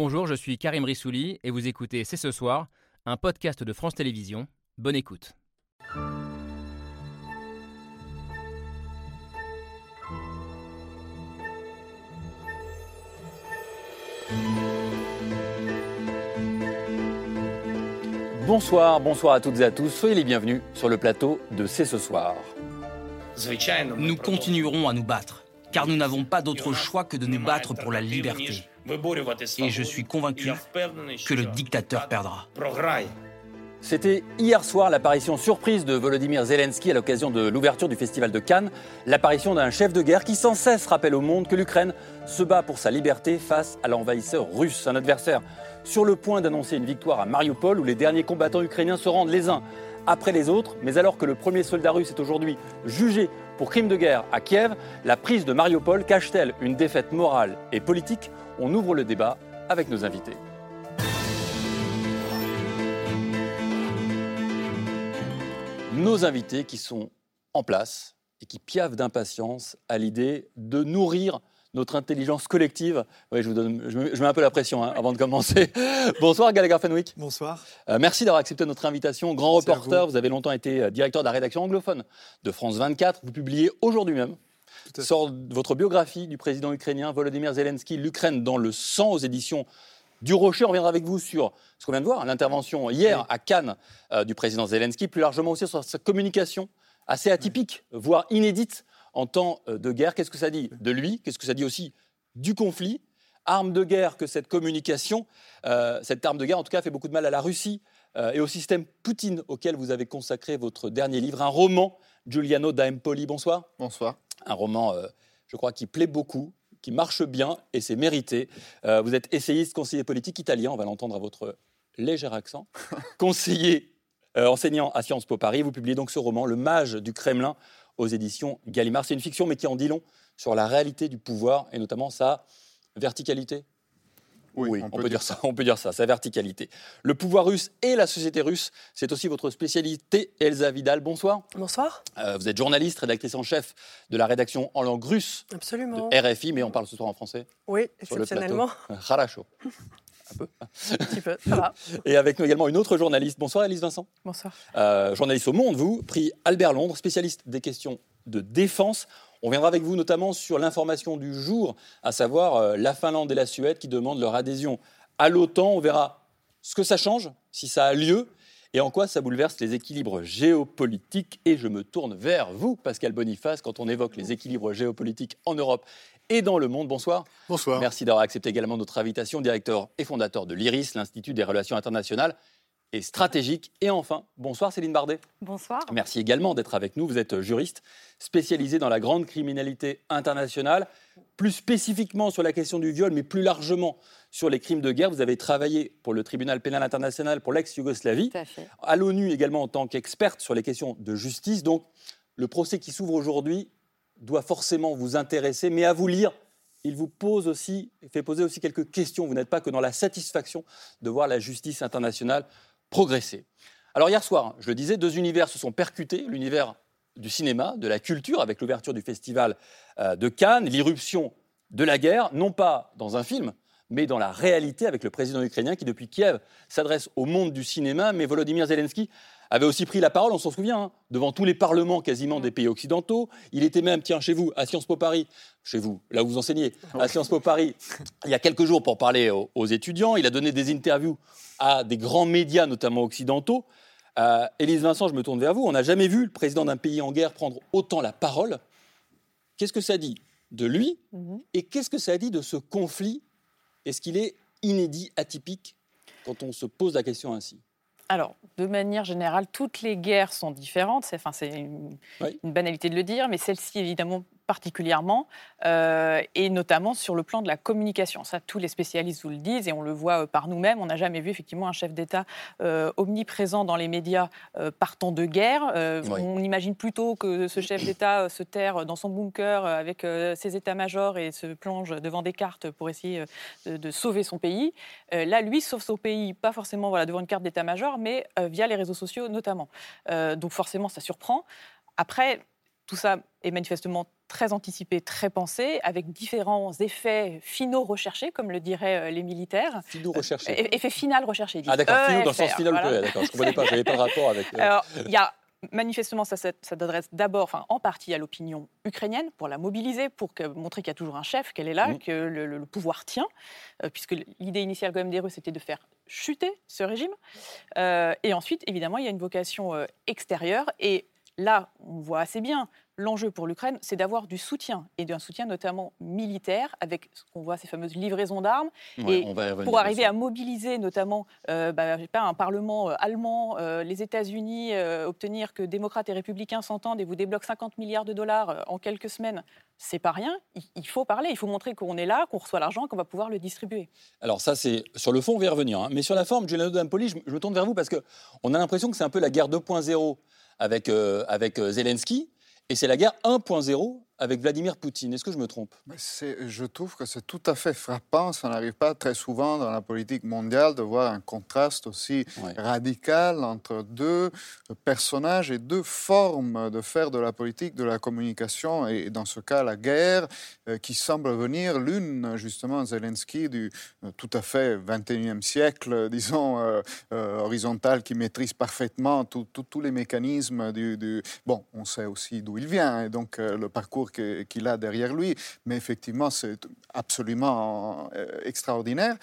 Bonjour, je suis Karim Rissouli et vous écoutez C'est ce soir, un podcast de France Télévisions. Bonne écoute. Bonsoir, bonsoir à toutes et à tous. Soyez les bienvenus sur le plateau de C'est ce soir. Nous continuerons à nous battre, car nous n'avons pas d'autre choix que de nous battre pour la liberté. Et je suis convaincu que le dictateur perdra. C'était hier soir l'apparition surprise de Volodymyr Zelensky à l'occasion de l'ouverture du Festival de Cannes, l'apparition d'un chef de guerre qui sans cesse rappelle au monde que l'Ukraine se bat pour sa liberté face à l'envahisseur russe, un adversaire sur le point d'annoncer une victoire à Mariupol où les derniers combattants ukrainiens se rendent les uns après les autres, mais alors que le premier soldat russe est aujourd'hui jugé pour crime de guerre à Kiev, la prise de Mariupol cache-t-elle une défaite morale et politique On ouvre le débat avec nos invités. Nos invités qui sont en place et qui piavent d'impatience à l'idée de nourrir notre intelligence collective. Oui, je, vous donne, je, mets un peu la pression hein, avant de commencer. Bonsoir Gallagher Fenwick. Bonsoir. Euh, merci d'avoir accepté notre invitation. Grand reporter, vous. avez longtemps été euh, directeur de la rédaction anglophone de France 24. Vous publiez aujourd'hui même sort votre biographie du président ukrainien Volodymyr Zelensky, l'Ukraine dans le sang aux éditions du Rocher. On reviendra avec vous sur ce qu'on vient de voir, l'intervention hier à Cannes euh, du président Zelensky, plus largement aussi sur sa communication assez atypique, voire inédite en temps euh, de guerre. Qu'est-ce que ça dit de lui? Qu'est-ce que ça dit aussi du conflit? Arme de guerre que cette communication, euh, cette arme de guerre en tout cas fait beaucoup de mal à la Russie euh, et au système Poutine auquel vous avez consacré votre dernier livre, un roman, Giuliano da Empoli. Bonsoir. Bonsoir. Un roman, je crois, qui plaît beaucoup, qui marche bien et c'est mérité. vous êtes essayiste, conseiller politique italien, on va l'entendre à votre léger accent. conseiller enseignant à Sciences Po Paris, vous publiez donc ce roman, Le Mage du Kremlin, aux éditions Gallimard. C'est une fiction, mais qui en dit long sur la réalité du pouvoir et notamment sa verticalité. Oui, on, peut, dire ça. On peut dire ça, sa verticalité. Le pouvoir russe et la société russe, c'est aussi votre spécialité. Elsa Vidal, bonsoir. Bonsoir. Euh, vous êtes journaliste, rédactrice en chef de la rédaction en langue russe Absolument. de RFI, mais on parle ce soir en français. Oui, exceptionnellement. Harasho. Un peu. Un petit peu, ça va. Et avec nous également une autre journaliste. Bonsoir, Elise Vincent. Bonsoir. Euh, journaliste au Monde, vous, prix Albert Londres, spécialiste des questions de défense. On viendra avec vous notamment sur l'information du jour, à savoir euh, la Finlande et la Suède qui demandent leur adhésion à l'OTAN. On verra ce que ça change, si ça a lieu, et en quoi ça bouleverse les équilibres géopolitiques. Et je me tourne vers vous, Pascal Boniface, quand on évoque les équilibres géopolitiques en Europe et dans le monde. Bonsoir. Bonsoir. Merci d'avoir accepté également notre invitation, directeur et fondateur de l'IRIS, l'Institut des relations internationales et stratégiques. Et enfin, bonsoir Céline Bardet. Bonsoir. Merci également d'être avec nous. Vous êtes juriste spécialisé dans la grande criminalité internationale, plus spécifiquement sur la question du viol, mais plus largement sur les crimes de guerre. Vous avez travaillé pour le tribunal pénal international pour l'ex-Yougoslavie, à, à l'ONU également en tant qu'experte sur les questions de justice. Donc, le procès qui s'ouvre aujourd'hui doit forcément vous intéresser, mais à vous lire, il vous pose aussi, fait poser aussi quelques questions. Vous n'êtes pas que dans la satisfaction de voir la justice internationale progresser. Alors hier soir, je le disais, deux univers se sont percutés, l'univers du cinéma, de la culture, avec l'ouverture du festival euh, de Cannes, l'irruption de la guerre, non pas dans un film, mais dans la réalité avec le président ukrainien qui, depuis Kiev, s'adresse au monde du cinéma. Mais Volodymyr Zelensky avait aussi pris la parole, on s'en souvient, hein, devant tous les parlements quasiment des pays occidentaux. Il était même, tiens, chez vous, à Sciences Po Paris, chez vous, là où vous enseignez, à Sciences Po Paris, il y a quelques jours pour parler aux, étudiants. Il a donné des interviews à des grands médias, notamment occidentaux. Euh, Élise Vincent, je me tourne vers vous. On n'a jamais vu le président d'un pays en guerre prendre autant la parole. Qu'est-ce que ça dit de lui mhm. Et qu'est-ce que ça dit de ce conflit? Est-ce qu'il est inédit, atypique, quand on se pose la question ainsi? Alors, de manière générale, toutes les guerres sont différentes. C'est, enfin, une, banalité de le dire, mais celle-ci, évidemment, particulièrement, euh, et notamment sur le plan de la communication. Ça, tous les spécialistes vous le disent, et on le voit euh, par nous-mêmes. On n'a jamais vu effectivement un chef d'État euh, omniprésent dans les médias partant de guerre. On imagine plutôt que ce chef d'État se terre dans son bunker avec ses états-majors et se plonge devant des cartes pour essayer de, sauver son pays. là, lui sauve son pays, pas forcément voilà, devant une carte d'état-major, mais via les réseaux sociaux notamment. donc forcément, ça surprend. Après, tout ça est manifestement très anticipé, très pensé, avec différents effets finaux recherchés, comme le diraient les militaires. Finaux recherchés. effet final recherché. Ah d'accord, finaux dans le sens final. D'accord, je ne comprenais pas, je n'avais pas le rapport avec. Alors, il y a manifestement, ça, s'adresse d'abord, enfin, en partie à l'opinion ukrainienne pour la mobiliser, pour montrer qu'il y a toujours un chef, qu'elle est là, mmh. que le, pouvoir tient, euh, puisque l'idée initiale quand même des Russes était de faire chuter ce régime. Euh, et ensuite, évidemment, il y a une vocation euh, extérieure. Et là, on voit assez bien l'enjeu pour l'Ukraine, c'est d'avoir du soutien, et d'un soutien notamment militaire, avec ce qu'on voit, ces fameuses livraisons d'armes. et pour arriver à mobiliser notamment euh, bah, pas, un Parlement euh, allemand, euh, les États-Unis, obtenir que démocrates et républicains s'entendent et vous débloquent 50 milliards de dollars en quelques semaines, c'est pas rien. Il, faut parler, il faut montrer qu'on est là, qu'on reçoit l'argent, qu'on va pouvoir le distribuer. Alors ça, c'est sur le fond, on va y revenir. Hein. Mais sur la forme, Giuliano Dampoli, je, je me tourne vers vous parce qu'on a l'impression que c'est un peu la guerre 2.0 avec, avec Zelensky. Et c'est la guerre 1.0 avec Vladimir Poutine. Est-ce que je me trompe? Je trouve que c'est tout à fait frappant. Ça n'arrive pas très souvent dans la politique mondiale de voir un contraste aussi radical entre deux personnages et deux formes de faire de la politique, de la communication, et dans ce cas la guerre, euh, qui semble venir l'une, justement, Zelensky, du euh, tout à fait 21e siècle, disons, euh, horizontal, qui maîtrise parfaitement tous les mécanismes du, du, Bon, on sait aussi d'où il vient, et donc le parcours qu'il a derrière lui. Mais effectivement, c'est absolument euh, extraordinaire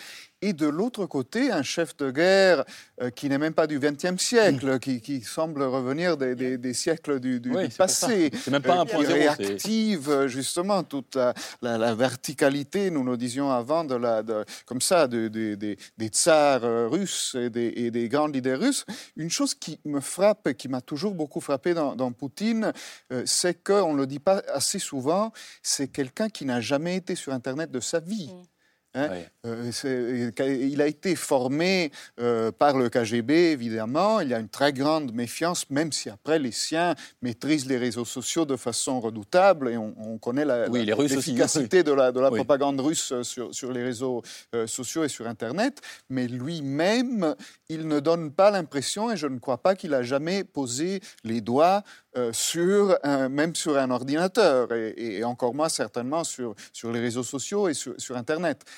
et de l'autre côté, un chef de guerre euh, qui n'est même pas du XXe siècle, qui, semble revenir des, siècles du, passé. C'est même pas un point zéro. réactive euh, justement toute la, verticalité, nous le disions avant, de la, comme ça, des tsars euh, russes et des, grands leaders russes. Une chose qui me frappe et qui m'a toujours beaucoup frappé dans, Poutine, c'est qu'on ne le dit pas assez souvent, c'est quelqu'un qui n'a jamais été sur Internet de sa vie. Mm. Hein? Euh, il a été formé euh, par le KGB, évidemment. Il y a une très grande méfiance, même si après les siens maîtrisent les réseaux sociaux de façon redoutable. Et on, connaît la, l'efficacité de la, de la propagande russe sur, sur les réseaux euh, sociaux et sur Internet. Mais lui-même, il ne donne pas l'impression, et je ne crois pas qu'il a jamais posé les doigts sur même sur un ordinateur, et, encore moins certainement sur, sur les réseaux sociaux et sur, sur Internet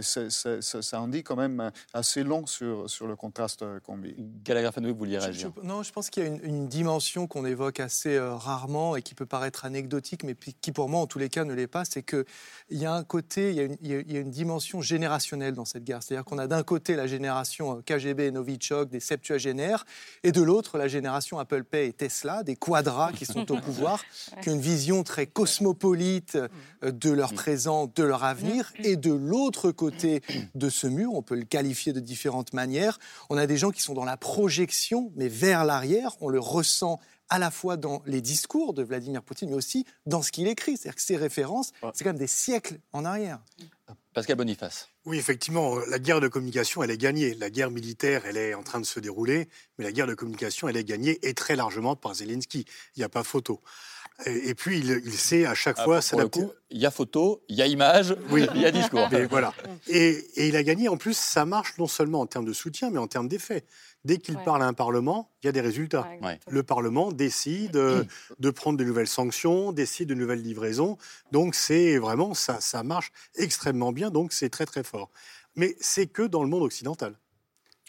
ça en dit quand même assez long sur, sur le contraste qu'on vit. Gallagher vous vouliez réagir Non, je pense qu'il y a une, dimension qu'on évoque assez euh, rarement et qui peut paraître anecdotique, mais qui pour moi en tous les cas ne l'est pas, c'est qu'il y a un côté, il y a, une, il y a une dimension générationnelle dans cette guerre. C'est-à-dire qu'on a d'un côté la génération euh, KGB, Novichok, des septuagénaires, et de l'autre la génération Apple Pay et Tesla, des quadras qui sont au pouvoir, qui ont une vision très cosmopolite euh, de leur présent, de leur avenir, et de l'autre côté de ce mur, on peut le qualifier de différentes manières. On a des gens qui sont dans la projection, mais vers l'arrière. On le ressent à la fois dans les discours de Vladimir Poutine, mais aussi dans ce qu'il écrit. C'est-à-dire que ses références, c'est quand même des siècles en arrière. Pascal Boniface. Oui, effectivement, la guerre de communication, elle est gagnée. La guerre militaire, elle est en train de se dérouler, mais la guerre de communication, elle est gagnée, et très largement par Zelensky. Il n'y a pas photo. Et, puis, il, sait à chaque ah, fois s'adapter. Il y a photo, il y a image, oui. il y a discours. Et voilà. Et, il a gagné. En plus, ça marche non seulement en termes de soutien, mais en termes d'effet. Dès qu'il parle à un Parlement, il y a des résultats. le Parlement décide euh, de prendre de nouvelles sanctions, décide de nouvelles livraisons. Donc, c'est vraiment, ça, ça marche extrêmement bien. Donc, c'est très, très fort. Mais c'est que dans le monde occidental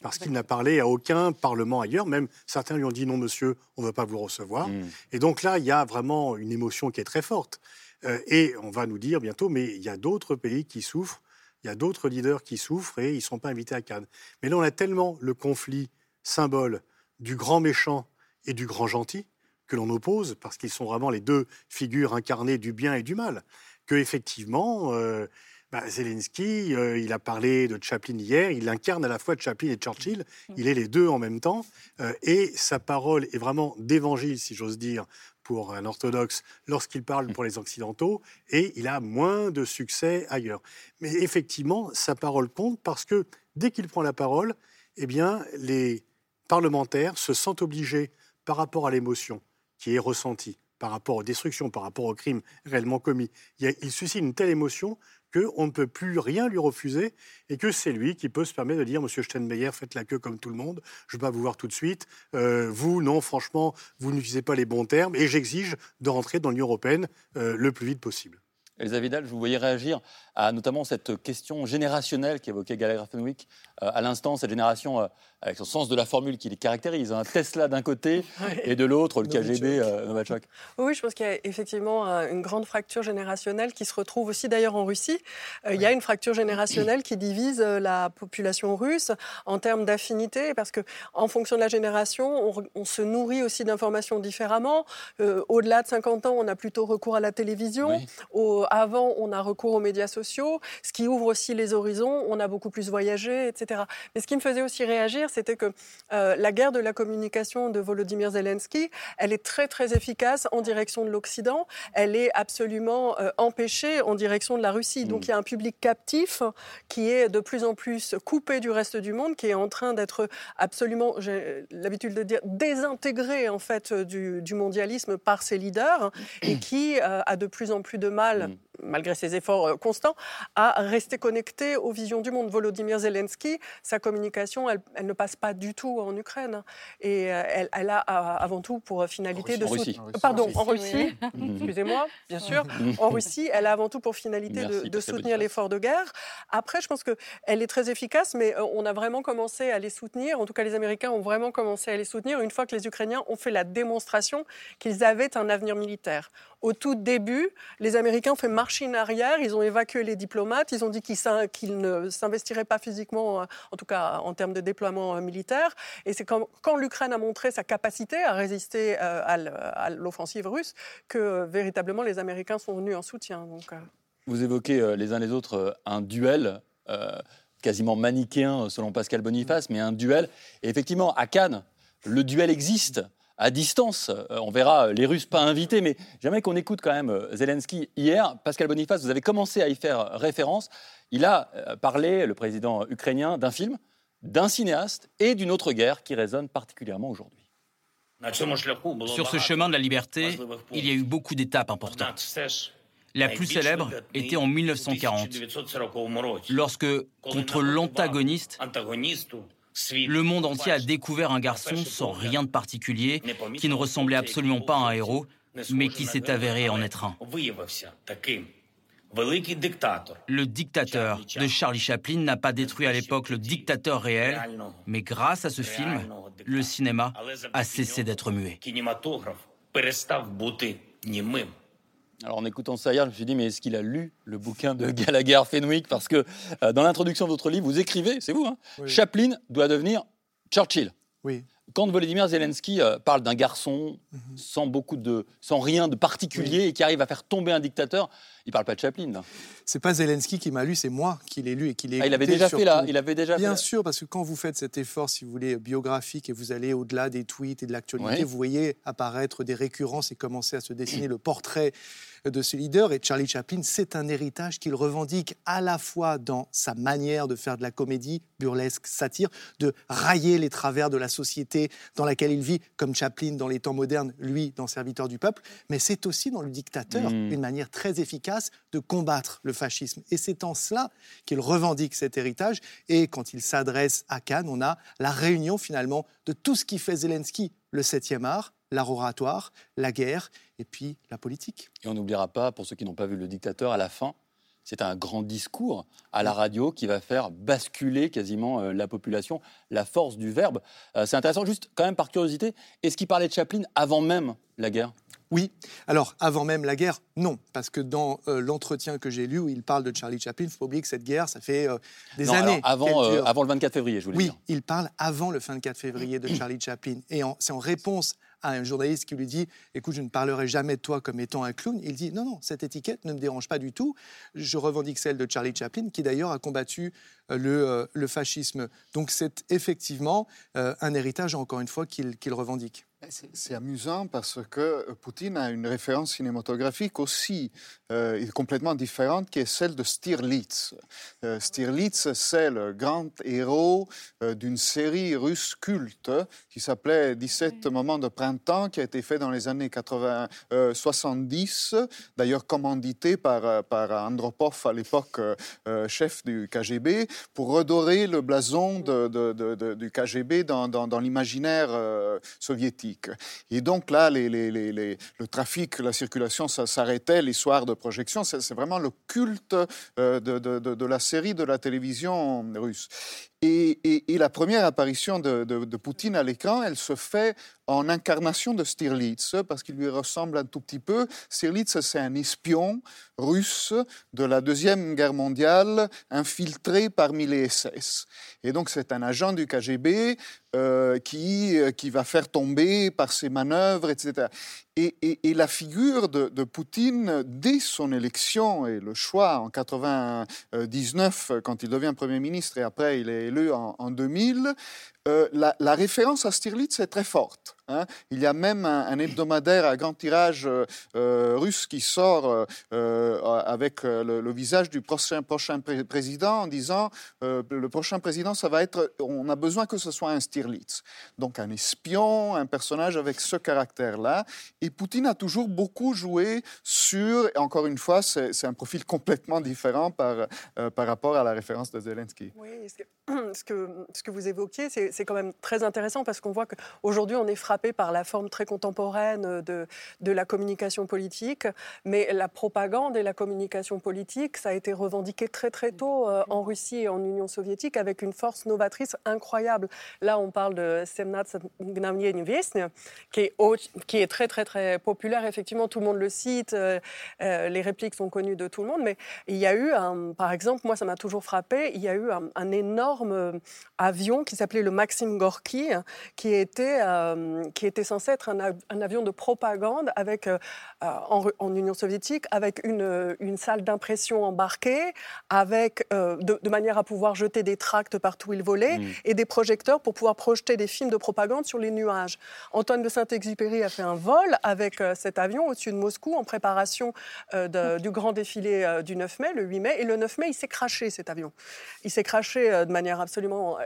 parce qu'il n'a parlé à aucun parlement ailleurs. Même certains lui ont dit non, monsieur, on ne va pas vous recevoir. Hmm. Et donc là, il y a vraiment une émotion qui est très forte. Euh, et on va nous dire bientôt, mais il y a d'autres pays qui souffrent, il y a d'autres leaders qui souffrent et ils ne sont pas invités à Cannes. Mais là, on a tellement le conflit symbole du grand méchant et du grand gentil que l'on oppose, parce qu'ils sont vraiment les deux figures incarnées du bien et du mal, que effectivement, euh, bah, Zelensky, euh, il a parlé de Chaplin hier, il incarne à la fois Chaplin et Churchill, mm. il est les deux en même temps, euh, et sa parole est vraiment d'évangile, si j'ose dire, pour un orthodoxe lorsqu'il parle pour les occidentaux, et il a moins de succès ailleurs. Mais effectivement, sa parole compte parce que dès qu'il prend la parole, eh bien, les parlementaires se sentent obligés, par rapport à l'émotion qui est ressentie par rapport aux destructions, par rapport aux crimes réellement commis. Il, suscite une telle émotion qu'on ne peut plus rien lui refuser et que c'est lui qui peut se permettre de dire Monsieur Steinmeier, faites la queue comme tout le monde, je ne vais pas vous voir tout de suite. Euh, vous, non, franchement, vous n'utilisez pas les bons termes et j'exige de rentrer dans l'Union européenne euh, le plus vite possible. Elsa Vidal, je vous voyais réagir à notamment cette question générationnelle qu'évoquait Gallagher Fenwick euh, à l'instant, cette génération euh, avec son sens de la formule qui les caractérise. Un Tesla d'un côté et de l'autre le KGB euh. Oui, je pense qu'il y a effectivement une grande fracture générationnelle qui se retrouve aussi d'ailleurs en Russie. Il y a une fracture générationnelle qui divise la population russe en termes d'affinité parce que en fonction de la génération, on, se nourrit aussi d'informations différemment. Au-delà de 50 ans, on a plutôt recours à la télévision. Au, avant, on a recours aux médias sociaux ce qui ouvre aussi les horizons. On a beaucoup plus voyagé, etc. Mais ce qui me faisait aussi réagir, c'était que euh, la guerre de la communication de Volodymyr Zelensky, elle est très très efficace en direction de l'Occident. Elle est absolument euh, empêchée en direction de la Russie. Donc mm. il y a un public captif qui est de plus en plus coupé du reste du monde, qui est en train d'être absolument, j'ai l'habitude de dire, désintégré en fait du, mondialisme par ses leaders et qui euh, a de plus en plus de mal. name. Malgré ses efforts euh, constants, à rester connecté aux visions du monde. Volodymyr Zelensky, sa communication, elle, ne passe pas du tout en Ukraine. Et euh, elle, a avant tout pour finalité de soutenir. Pardon, en Russie, excusez-moi, bien sûr. En Russie, elle a avant tout pour finalité de, soutenir l'effort de guerre. Après, je pense qu'elle est très efficace, mais euh, on a vraiment commencé à les soutenir. En tout cas, les Américains ont vraiment commencé à les soutenir une fois que les Ukrainiens ont fait la démonstration qu'ils avaient un avenir militaire. Au tout début, les Américains ont fait marche arrière, ils ont évacué les diplomates, ils ont dit qu'ils ne s'investiraient pas physiquement, euh, en tout cas en termes de déploiement euh, militaire. Et c'est quand, l'Ukraine a montré sa capacité à résister euh, à l'offensive russe que véritablement les Américains sont venus en soutien. Donc, Vous évoquez les uns les autres un duel. quasiment manichéen selon Pascal Boniface, mais un duel. Et effectivement, à Cannes, le duel existe à distance. Euh, on verra les Russes pas invités, mais j'aimerais qu'on écoute quand même euh, Zelensky hier. Pascal Boniface, vous avez commencé à y faire référence. Il a euh, parlé, le président ukrainien, d'un film, d'un cinéaste et d'une autre guerre qui résonne particulièrement aujourd'hui. Sur ce chemin de la liberté, il y a eu beaucoup d'étapes importantes. La plus célèbre était en 1940, lorsque, contre l'antagoniste, le monde entier a découvert un garçon sans rien de particulier, qui ne ressemblait absolument pas à un héros, mais qui s'est avéré en être un. Le dictateur de Charlie Chaplin n'a pas détruit à l'époque le dictateur réel, mais grâce à ce film, le cinéma a cessé d'être muet. Alors en écoutant ça hier, je me suis dit, mais est-ce qu'il a lu le bouquin de Gallagher Fenwick? Parce que euh, dans l'introduction de votre livre, vous écrivez, c'est vous, hein, Chaplin doit devenir Churchill. Oui. Quand Volodymyr Zelensky euh, parle d'un garçon mhm. sans beaucoup de, sans rien de particulier et qui arrive à faire tomber un dictateur, il parle pas de Chaplin. C'est pas Zelensky qui m'a lu, c'est moi qui l'ai lu et qui l'ai. Ah, il avait déjà fait là. Il avait déjà. Bien sûr, parce que quand vous faites cet effort, si vous voulez, biographique et vous allez au-delà des tweets et de l'actualité, vous voyez apparaître des récurrences et commencer à se dessiner le portrait de ce leader. Et Charlie Chaplin, c'est un héritage qu'il revendique à la fois dans sa manière de faire de la comédie, burlesque, satire, de railler les travers de la société dans laquelle il vit, comme Chaplin dans les temps modernes, lui dans Serviteur du peuple, mais c'est aussi dans le dictateur mm. une manière très efficace de combattre le fascisme. Et c'est en cela qu'il revendique cet héritage. Et quand il s'adresse à Cannes, on a la réunion finalement de tout ce qui fait Zelensky, le septième art, l'art oratoire, la guerre et puis la politique. Et on n'oubliera pas, pour ceux qui n'ont pas vu le dictateur, à la fin, c'est un grand discours à la radio qui va faire basculer quasiment euh, la population, la force du verbe. Euh, c'est intéressant, juste quand même par curiosité, est-ce qu'il parlait de Chaplin avant même la guerre? Oui. Alors, avant même la guerre, non. Parce que dans euh, l'entretien que j'ai lu où il parle de Charlie Chaplin, il faut oublier que cette guerre, ça fait des années. avant, avant le 24 février, je voulais oui, dire. Oui, il parle avant le 24 février de Charlie Chaplin. Et c'est en réponse à un journaliste qui lui dit Écoute, je ne parlerai jamais de toi comme étant un clown. Il dit Non, non, cette étiquette ne me dérange pas du tout. Je revendique celle de Charlie Chaplin, qui d'ailleurs a combattu euh, le, euh, le, fascisme. Donc c'est effectivement euh, un héritage, encore une fois, qu'il revendique. C'est amusant parce que Poutine a une référence cinématographique aussi euh, complètement différente qui est celle de Stirlitz. Euh, Stirlitz, c'est le grand héros euh, d'une série russe culte qui s'appelait 17 moments de printemps, qui a été fait dans les années 80, 70, d'ailleurs commandité par, par Andropov à l'époque chef du KGB, pour redorer le blason de, du KGB dans, dans, dans l'imaginaire soviétique. Et donc là, le trafic, la circulation, ça s'arrêtait les soirs de projection. C'est vraiment le culte euh, de, la série de la télévision russe. Et, la première apparition de, Poutine à l'écran, elle se fait en incarnation de Stirlitz, parce qu'il lui ressemble un tout petit peu. Stirlitz, c'est un espion russe de la Deuxième Guerre mondiale, infiltré parmi les SS. Et donc, c'est un agent du KGB euh, qui, euh, qui va faire tomber par ses manœuvres, etc. Et, la figure de, Poutine, dès son élection et le choix en 99, quand il devient Premier ministre, et après il est élu en, en 2000, euh, la, référence à Stirlitz est très forte. Hein. Il y a même un, hebdomadaire à grand tirage euh, euh, russe qui sort avec le, visage du prochain, président en disant le prochain président, ça va être, on a besoin que ce soit un Stirlitz. Donc un espion, un personnage avec ce caractère-là. Et Poutine a toujours beaucoup joué sur, encore une fois, c'est un profil complètement différent par, par rapport à la référence de Zelensky. Oui, ce que, ce que vous évoquiez, c'est c'est quand même très intéressant parce qu'on voit qu'aujourd'hui, on est frappé par la forme très contemporaine de, de la communication politique, mais la propagande et la communication politique, ça a été revendiqué très très tôt euh, en Russie et en Union soviétique avec une force novatrice incroyable. Là, on parle de Semnat qui est, qui est très très très populaire. Effectivement, tout le monde le cite, euh, euh, les répliques sont connues de tout le monde, mais il y a eu, un, par exemple, moi ça m'a toujours frappé, il y a eu un, un énorme avion qui s'appelait le Maxime Gorky, qui était, euh, qui était censé être un, avion de propagande avec, euh, en, Union soviétique, avec une, une salle d'impression embarquée, avec, euh, de, manière à pouvoir jeter des tracts partout où il volait, mm. et des projecteurs pour pouvoir projeter des films de propagande sur les nuages. Antoine de Saint-Exupéry a fait un vol avec cet avion au-dessus de Moscou en préparation du grand défilé du 9 mai, le 8 mai, et le 9 mai, il s'est craché cet avion. Il s'est craché de manière absolument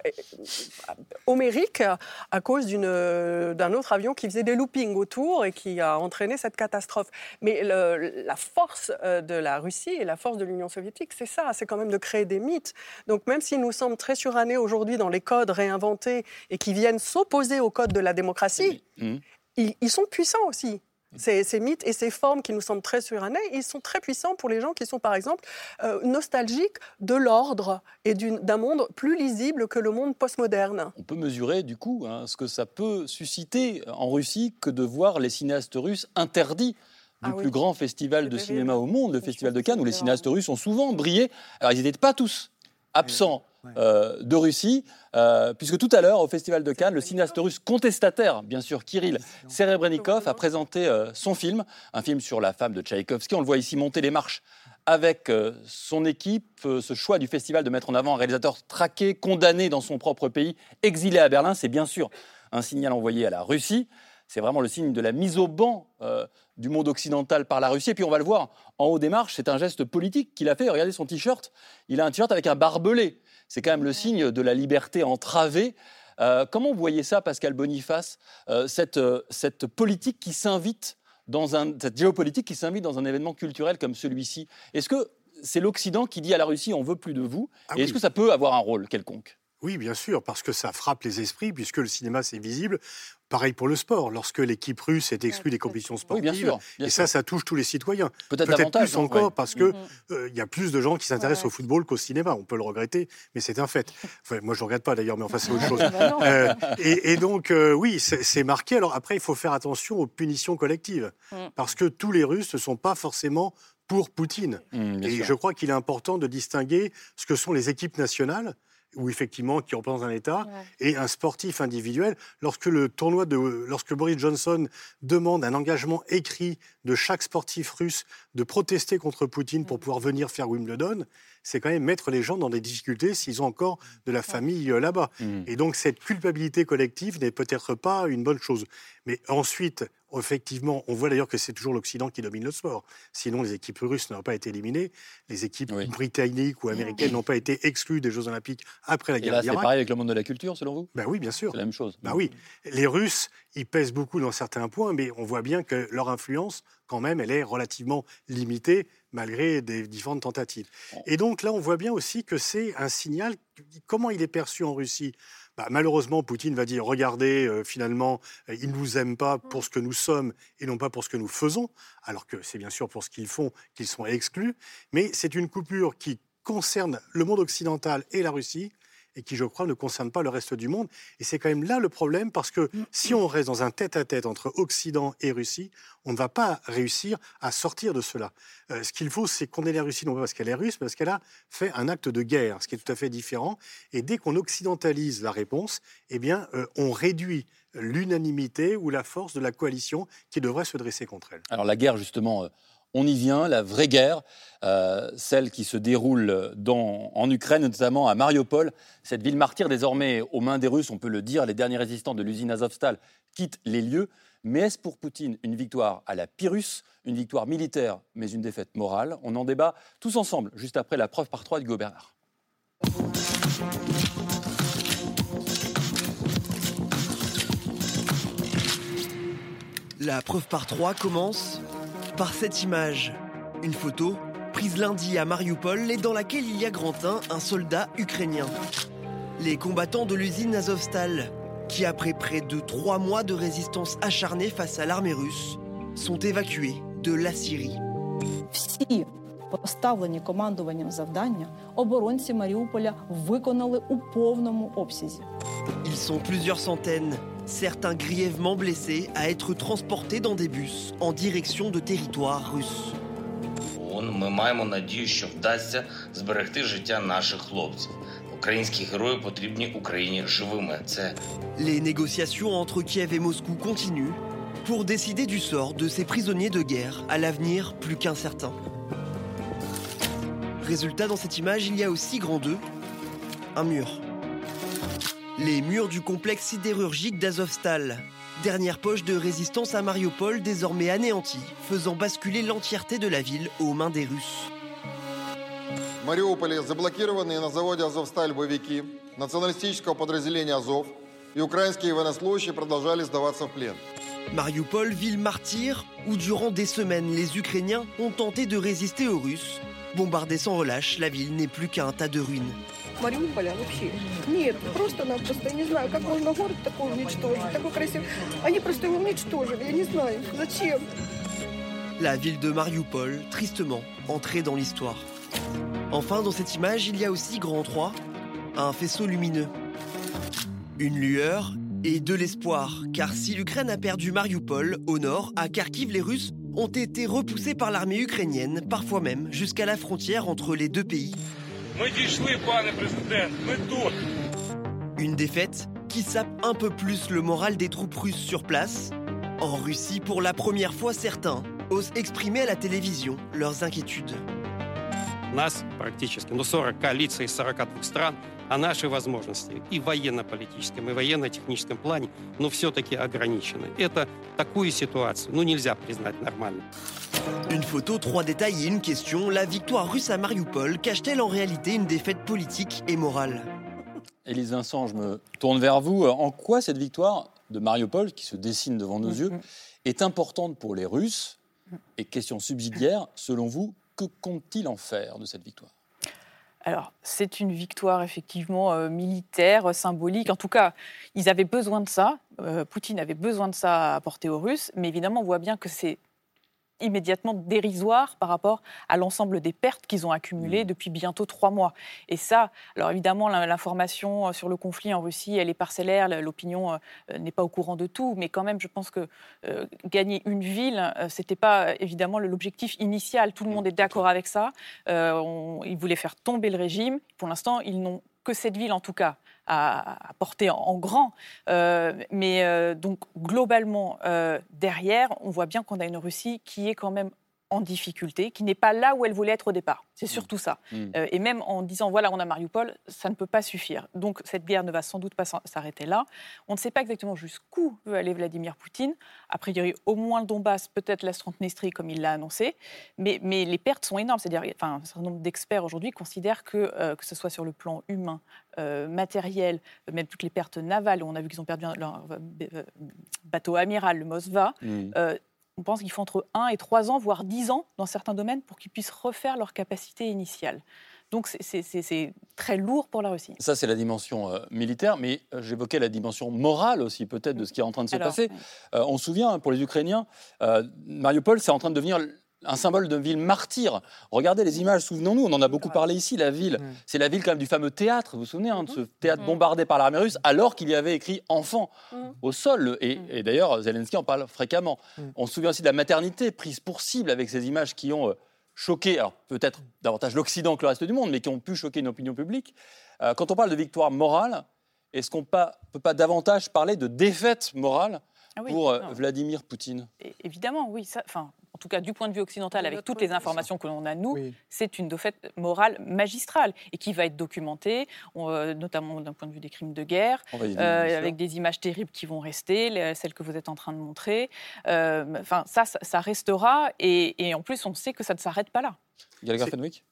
homérique à cause d'un autre avion qui faisait des loopings autour et qui a entraîné cette catastrophe. Mais la force euh, de la Russie et la force de l'Union soviétique, c'est ça, c'est quand même de créer des mythes. Donc même s'ils nous semblent très surannés aujourd'hui dans les codes réinventés et qui viennent s'opposer aux codes de la démocratie, mmh. ils sont puissants aussi. Ces, mythes et ces formes qui nous semblent très surannées, ils sont très puissants pour les gens qui sont, par exemple, euh, nostalgiques de l'ordre et d'un monde plus lisible que le monde postmoderne. On peut mesurer, du coup, hein, ce que ça peut susciter en Russie que de voir les cinéastes russes interdits du ah plus grand festival de cinéma au monde, le Festival de Cannes, où les cinéastes russes ont souvent brillé. Alors, ils n'étaient pas tous absents euh, de Russie, euh, puisque tout à l'heure, au Festival de Cannes, le cinéaste russe contestataire, bien sûr, Kirill Serebrennikov, a présenté euh, son film, un film sur la femme de Tchaïkovski. On le voit ici monter les marches avec son équipe, ce choix du festival de mettre en avant un réalisateur traqué, condamné dans son propre pays, exilé à Berlin, c'est bien sûr un signal envoyé à la Russie. C'est vraiment le signe de la mise au banc du monde occidental par la Russie. Et puis on va le voir en haut des marches, c'est un geste politique qu'il a fait. Regardez son t-shirt. Il a un t-shirt avec un barbelé c'est quand même le signe de la liberté entravée. Euh, comment vous voyez ça, Pascal Boniface, euh, cette, euh, cette politique qui s'invite dans un, cette géopolitique qui s'invite dans un événement culturel comme celui-ci? Est-ce que c'est l'Occident qui dit à la Russie on veut plus de vous? Ah Et est-ce que ça peut avoir un rôle quelconque? Oui, bien sûr, parce que ça frappe les esprits, puisque le cinéma, c'est visible. Pareil pour le sport, lorsque l'équipe russe est exclue des compétitions sportives, et ça, ça touche tous les citoyens. Peut-être plus encore, parce qu'il mm-hmm. euh, y a plus de gens qui s'intéressent au football qu'au cinéma. On peut le regretter, mais c'est un fait. moi, je ne regrette pas d'ailleurs, mais enfin, c'est autre chose. Euh, et, donc, euh, oui, c'est marqué. Alors après, il faut faire attention aux punitions collectives, mm. parce que tous les Russes ne sont pas forcément pour Poutine. Mm, et je crois qu'il est important de distinguer ce que sont les équipes nationales ou effectivement qui représente un État, et un sportif individuel. Lorsque le tournoi de, lorsque Boris Johnson demande un engagement écrit de chaque sportif russe de protester contre Poutine pour pouvoir venir faire Wimbledon, c'est quand même mettre les gens dans des difficultés s'ils ont encore de la famille là-bas. Mmh. Et donc cette culpabilité collective n'est peut-être pas une bonne chose. Mais ensuite, effectivement, on voit d'ailleurs que c'est toujours l'Occident qui domine le sport. Sinon, les équipes russes n'ont pas été éliminées. Les équipes britanniques ou américaines n'ont pas été exclues des Jeux Olympiques après la guerre d'Irak. C'est pareil avec le monde de la culture, selon vous? Ben oui, bien sûr. C'est la même chose. Ben oui. Les Russes, ils pèsent beaucoup dans certains points, mais on voit bien que leur influence, quand même, elle est relativement limitée malgré des différentes tentatives. Et donc là, on voit bien aussi que c'est un signal. Comment il est perçu en Russie? Bah, malheureusement, Poutine va dire regardez, euh, finalement, euh, ils ne nous aiment pas pour ce que nous sommes et non pas pour ce que nous faisons, alors que c'est bien sûr pour ce qu'ils font qu'ils sont exclus. Mais c'est une coupure qui concerne le monde occidental et la Russie et qui, je crois, ne concerne pas le reste du monde. Et c'est quand même là le problème, parce que mm. si on reste dans un tête-à-tête entre Occident et Russie, on ne va pas réussir à sortir de cela. Euh, ce qu'il faut, c'est qu'on ait la Russie, non pas parce qu'elle est russe, mais parce qu'elle a fait un acte de guerre, ce qui est tout à fait différent. Et dès qu'on occidentalise la réponse, eh bien, euh, on réduit l'unanimité ou la force de la coalition qui devrait se dresser contre elle. Alors la guerre, justement, euh, on y vient, la vraie guerre, euh, celle qui se déroule en Ukraine, notamment à Mariupol, cette ville martyre désormais aux mains des Russes, on peut le dire, les derniers résistants de l'usine Azovstal quittent les lieux. Mais est-ce pour Poutine une victoire à la Pyrrhus, une victoire militaire, mais une défaite morale? On en débat tous ensemble, juste après la preuve par trois de Hugo Bernard. La preuve par trois commence par cette image. Une photo prise lundi à Mariupol et dans laquelle il y a Grantin, un soldat ukrainien. Les combattants de l'usine Azovstal, qui après près de trois mois de résistance acharnée face à l'armée russe, sont évacués de la Syrie. Ils sont plusieurs centaines certains grièvement blessés à être transportés dans des bus en direction de territoires russes. Les négociations entre Kiev et Moscou continuent pour décider du sort de ces prisonniers de guerre à l'avenir plus qu'incertain. Résultat, dans cette image, il y a aussi grand 2, un mur. Les murs du complexe sidérurgique d'Azovstal. Dernière poche de résistance à Mariupol désormais anéantie, faisant basculer l'entièreté de la ville aux mains des Russes. Mariupol заблокированные на заводе Azovstal боевики националистического подразделения Azov и украинские военнослужащие продолжали сдаваться в плен. Mariupol, ville martyre, où durant des semaines les Ukrainiens ont tenté de résister aux Russes. Bombardée sans relâche, la ville n'est plus qu'un tas de ruines. Мариуполя вообще. Нет, просто-напросто, я не знаю, как можно город такой уничтожить, такой красивый. Они просто его уничтожили, я не знаю, зачем. La ville de Mariupol, tristement, entrée dans l'histoire. Enfin, dans cette image, il y a aussi Grand 3, un faisceau lumineux. Une lueur et de l'espoir, car si l'Ukraine a perdu Mariupol, au nord, à Kharkiv, les Russes ont été repoussés par l'armée ukrainienne, parfois même jusqu'à la frontière entre les deux pays. Une défaite qui sape un peu plus le moral des troupes russes sur place. En Russie, pour la première fois, certains osent exprimer à la télévision leurs inquiétudes. Нас практически, ну 40 коалиций из 42 стран, а наши возможности и в военно-политическом, и в военно-техническом плане, но все-таки ограничены. Это такую ситуацию, ну нельзя признать нормально. Une photo, trois détails et une question. La victoire russe à Mariupol cache-t-elle en réalité une défaite politique et morale Élise Vincent, je me tourne vers vous. En quoi cette victoire de Mariupol, qui se dessine devant nos yeux, est importante pour les Russes Et question subsidiaire, selon vous, que compte-t-il en faire de cette victoire? Alors, c'est une victoire effectivement euh, militaire, symbolique. En tout cas, ils avaient besoin de ça. Euh, Poutine avait besoin de ça à apporter aux Russes. Mais évidemment, on voit bien que c'est immédiatement dérisoire par rapport à l'ensemble des pertes qu'ils ont accumulées mmh. depuis bientôt trois mois. Et ça, alors évidemment, l'information euh, sur le conflit en Russie, elle est parcellaire, l'opinion euh, n'est pas au courant de tout, mais quand même, je pense que euh, gagner une ville, c'était pas évidemment l'objectif initial. Tout le monde est d'accord avec ça. ils voulaient faire tomber le régime. Pour l'instant, ils n'ont que cette ville, en tout cas, à, porter en, grand. Euh, mais euh, donc globalement, euh, derrière, on voit bien qu'on a une Russie qui est quand même en difficulté, qui n'est pas là où elle voulait être au départ. C'est mm. surtout ça. Mm. Euh, et même en disant, voilà, on a Mariupol, ça ne peut pas suffire. Donc cette guerre ne va sans doute pas s'arrêter là. On ne sait pas exactement jusqu'où veut aller Vladimir Poutine. A priori, au moins le Donbass, peut-être la Transnistrie, comme il l'a annoncé. Mais, mais, les pertes sont énormes. C'est-à-dire, enfin, un certain nombre d'experts aujourd'hui considèrent que, euh, que ce soit sur le plan humain, euh, matériel, même toutes les pertes navales, où on a vu qu'ils ont perdu leur bateau amiral, le Moskva, mm on pense qu'il faut entre 1 et 3 ans, voire 10 ans dans certains domaines pour qu'ils puissent refaire leur capacité initiale. Donc c'est très lourd pour la Russie. Ça, c'est la dimension euh, militaire, mais euh, j'évoquais la dimension morale aussi, peut-être, de ce qui est en train de se passer. Euh, on se souvient, hein, pour les Ukrainiens, Mariupol, c'est en train de devenir un symbole de ville martyre. Regardez les images, souvenons-nous, on en a beaucoup parlé ici, la ville. C'est la ville quand même du fameux théâtre, vous vous souvenez, hein, de ce théâtre bombardé par l'armée russe, alors qu'il y avait écrit enfant au sol. Et, d'ailleurs, Zelensky en parle fréquemment. On se souvient aussi de la maternité prise pour cible avec ces images qui ont euh, choqué, alors peut-être davantage l'Occident que le reste du monde, mais qui ont pu choquer une opinion publique. Euh, quand on parle de victoire morale, est-ce qu'on ne peut pas davantage parler de défaite morale ah pour euh, Vladimir Poutine? Évidemment, oui. Enfin, tout cas du point de vue occidental, avec toutes les informations que l'on a nous, c'est une défaite morale magistrale et qui va être documentée, euh, notamment d'un point de vue des crimes de guerre, euh, avec des images terribles qui vont rester, celles que vous êtes en train de montrer. Enfin, ça, ça, restera et, en plus, on sait que ça ne s'arrête pas là. Gallagher Fenwick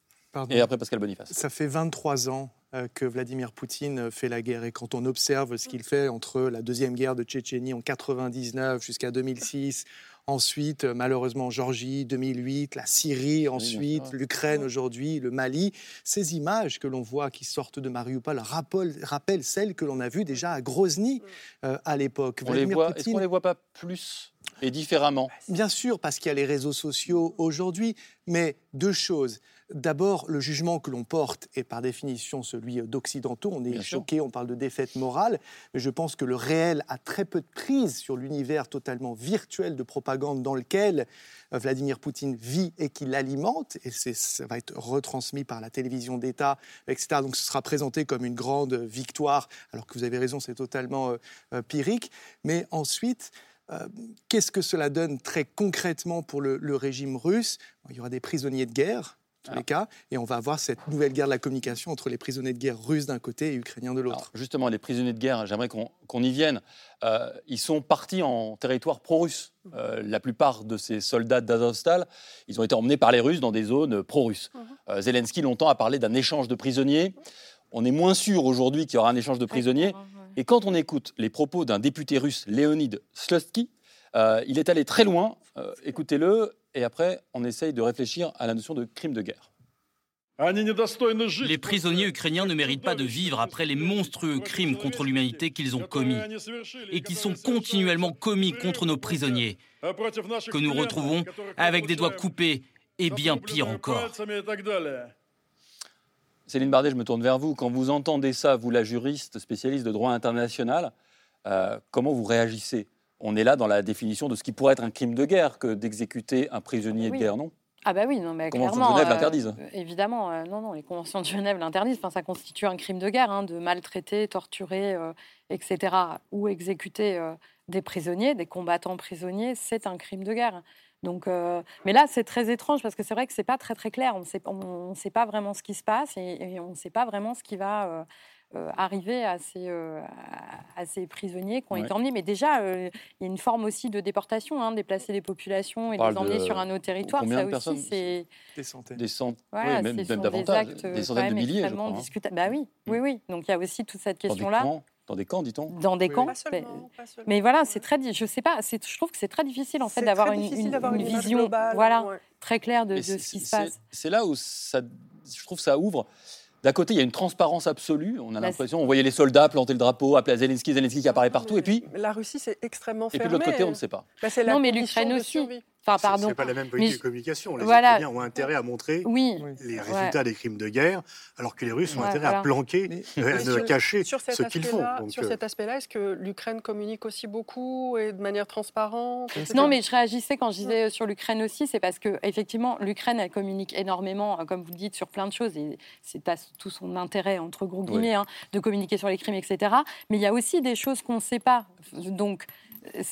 et après Pascal Boniface. Ça fait 23 ans euh, que Vladimir Poutine fait la guerre. Et quand on observe ce qu'il fait entre la deuxième guerre de Tchétchénie en 99 jusqu'à 2006, ensuite malheureusement Georgie 2008, la Syrie ensuite, l'Ukraine aujourd'hui, le Mali, ces images que l'on voit qui sortent de Mariupol rappellent, celles que l'on a vues déjà à Grozny euh, à l'époque. Est-ce qu'on ne les voit pas plus et différemment? Bien sûr, parce qu'il y a les réseaux sociaux aujourd'hui, mais deux choses. D'abord, le jugement que l'on porte est par définition celui d'occidentaux. On est choqué, on parle de défaite morale, mais je pense que le réel a très peu de prise sur l'univers totalement virtuel de propagande dans lequel euh, Vladimir Poutine vit et qui l'alimente, et ça va être retransmis par la télévision d'État, etc. Donc ce sera présenté comme une grande victoire, alors que vous avez raison, c'est totalement euh, euh, pyrrhique. Mais ensuite, qu'est-ce que cela donne très concrètement pour le régime russe? Il y aura des prisonniers de guerre, tous les cas, et on va avoir cette nouvelle guerre de la communication entre les prisonniers de guerre russes d'un côté et ukrainiens de l'autre. Justement, les prisonniers de guerre, j'aimerais qu'on y vienne. Euh, ils sont partis en territoire pro-russe. Euh, la plupart de ces soldats d'Azovstal, ils ont été emmenés par les Russes dans des zones pro-russes. Mhm. Euh, Zelensky, longtemps, a parlé d'un échange de prisonniers. On est moins sûr aujourd'hui qu'il y aura un échange de prisonniers. Et quand on écoute les propos d'un député russe, Leonid Slutsky, il est allé très loin. Écoutez-le, et après, on essaye de réfléchir à la notion de crime de guerre. Les prisonniers ukrainiens ne méritent pas de vivre après les monstrueux crimes contre l'humanité qu'ils ont commis et qui sont continuellement commis contre nos prisonniers, que nous retrouvons avec des doigts coupés et bien pire encore. Céline Bardet, je me tourne vers vous. Quand vous entendez ça, vous la juriste spécialiste de droit international, euh, comment vous réagissez on est là dans la définition de ce qui pourrait être un crime de guerre que d'exécuter un prisonnier de guerre, non? Ah bah oui, non, mais clairement. de Genève l'interdisent. Euh, évidemment, euh, non, non, les conventions de Genève l'interdisent. Enfin, ça constitue un crime de guerre, hein, de maltraiter, torturer, euh, etc., ou exécuter des prisonniers, des combattants prisonniers, c'est un crime de guerre. Donc, mais là, c'est très étrange parce que c'est vrai que c'est pas très très clair. On ne sait, pas vraiment ce qui se passe et, et on ne sait pas vraiment ce qui va euh, arriver à ces, euh, à ces, prisonniers qui ont été emmenés. Mais déjà, euh, il y a une forme aussi de déportation, hein, déplacer les populations et les emmener sur un autre territoire. Ça aussi, c'est des centaines, des centaines, oui, même, davantage, des, centaines de milliers. Je crois, hein. Bah oui, oui, mm. oui. Donc il y a aussi toute cette question-là. Dans des camps, dit-on Dans des camps. mais, voilà, c'est très. Je sais pas. Je trouve que c'est très difficile en fait d'avoir une, une, vision, voilà, très claire de, de ce qui se passe. C'est là où ça, je trouve, ça ouvre d'un côté, il y a une transparence absolue. On a l'impression, on voyait les soldats planter le drapeau, appeler à Zelensky, Zelensky qui apparaît partout. Et puis. La Russie, c'est extrêmement fermé. Et puis de l'autre côté, on ne sait pas. Bah, non, mais l'Ukraine aussi. Enfin, pardon. C'est pas la même politique de communication. Les Ukrainiens ont intérêt à montrer les résultats des crimes de guerre, alors que les Russes ont intérêt à planquer, euh, à cacher ce qu'ils font. sur cet aspect-là, est-ce que l'Ukraine communique aussi beaucoup et de manière transparente Non, mais je réagissais quand je disais euh, sur l'Ukraine aussi, c'est parce que effectivement, l'Ukraine elle communique énormément, euh, comme vous le dites, sur plein de choses, et c'est à tout son intérêt entre gros guillemets hein, de communiquer sur les crimes, etc. Mais il y a aussi des choses qu'on ne sait pas. Donc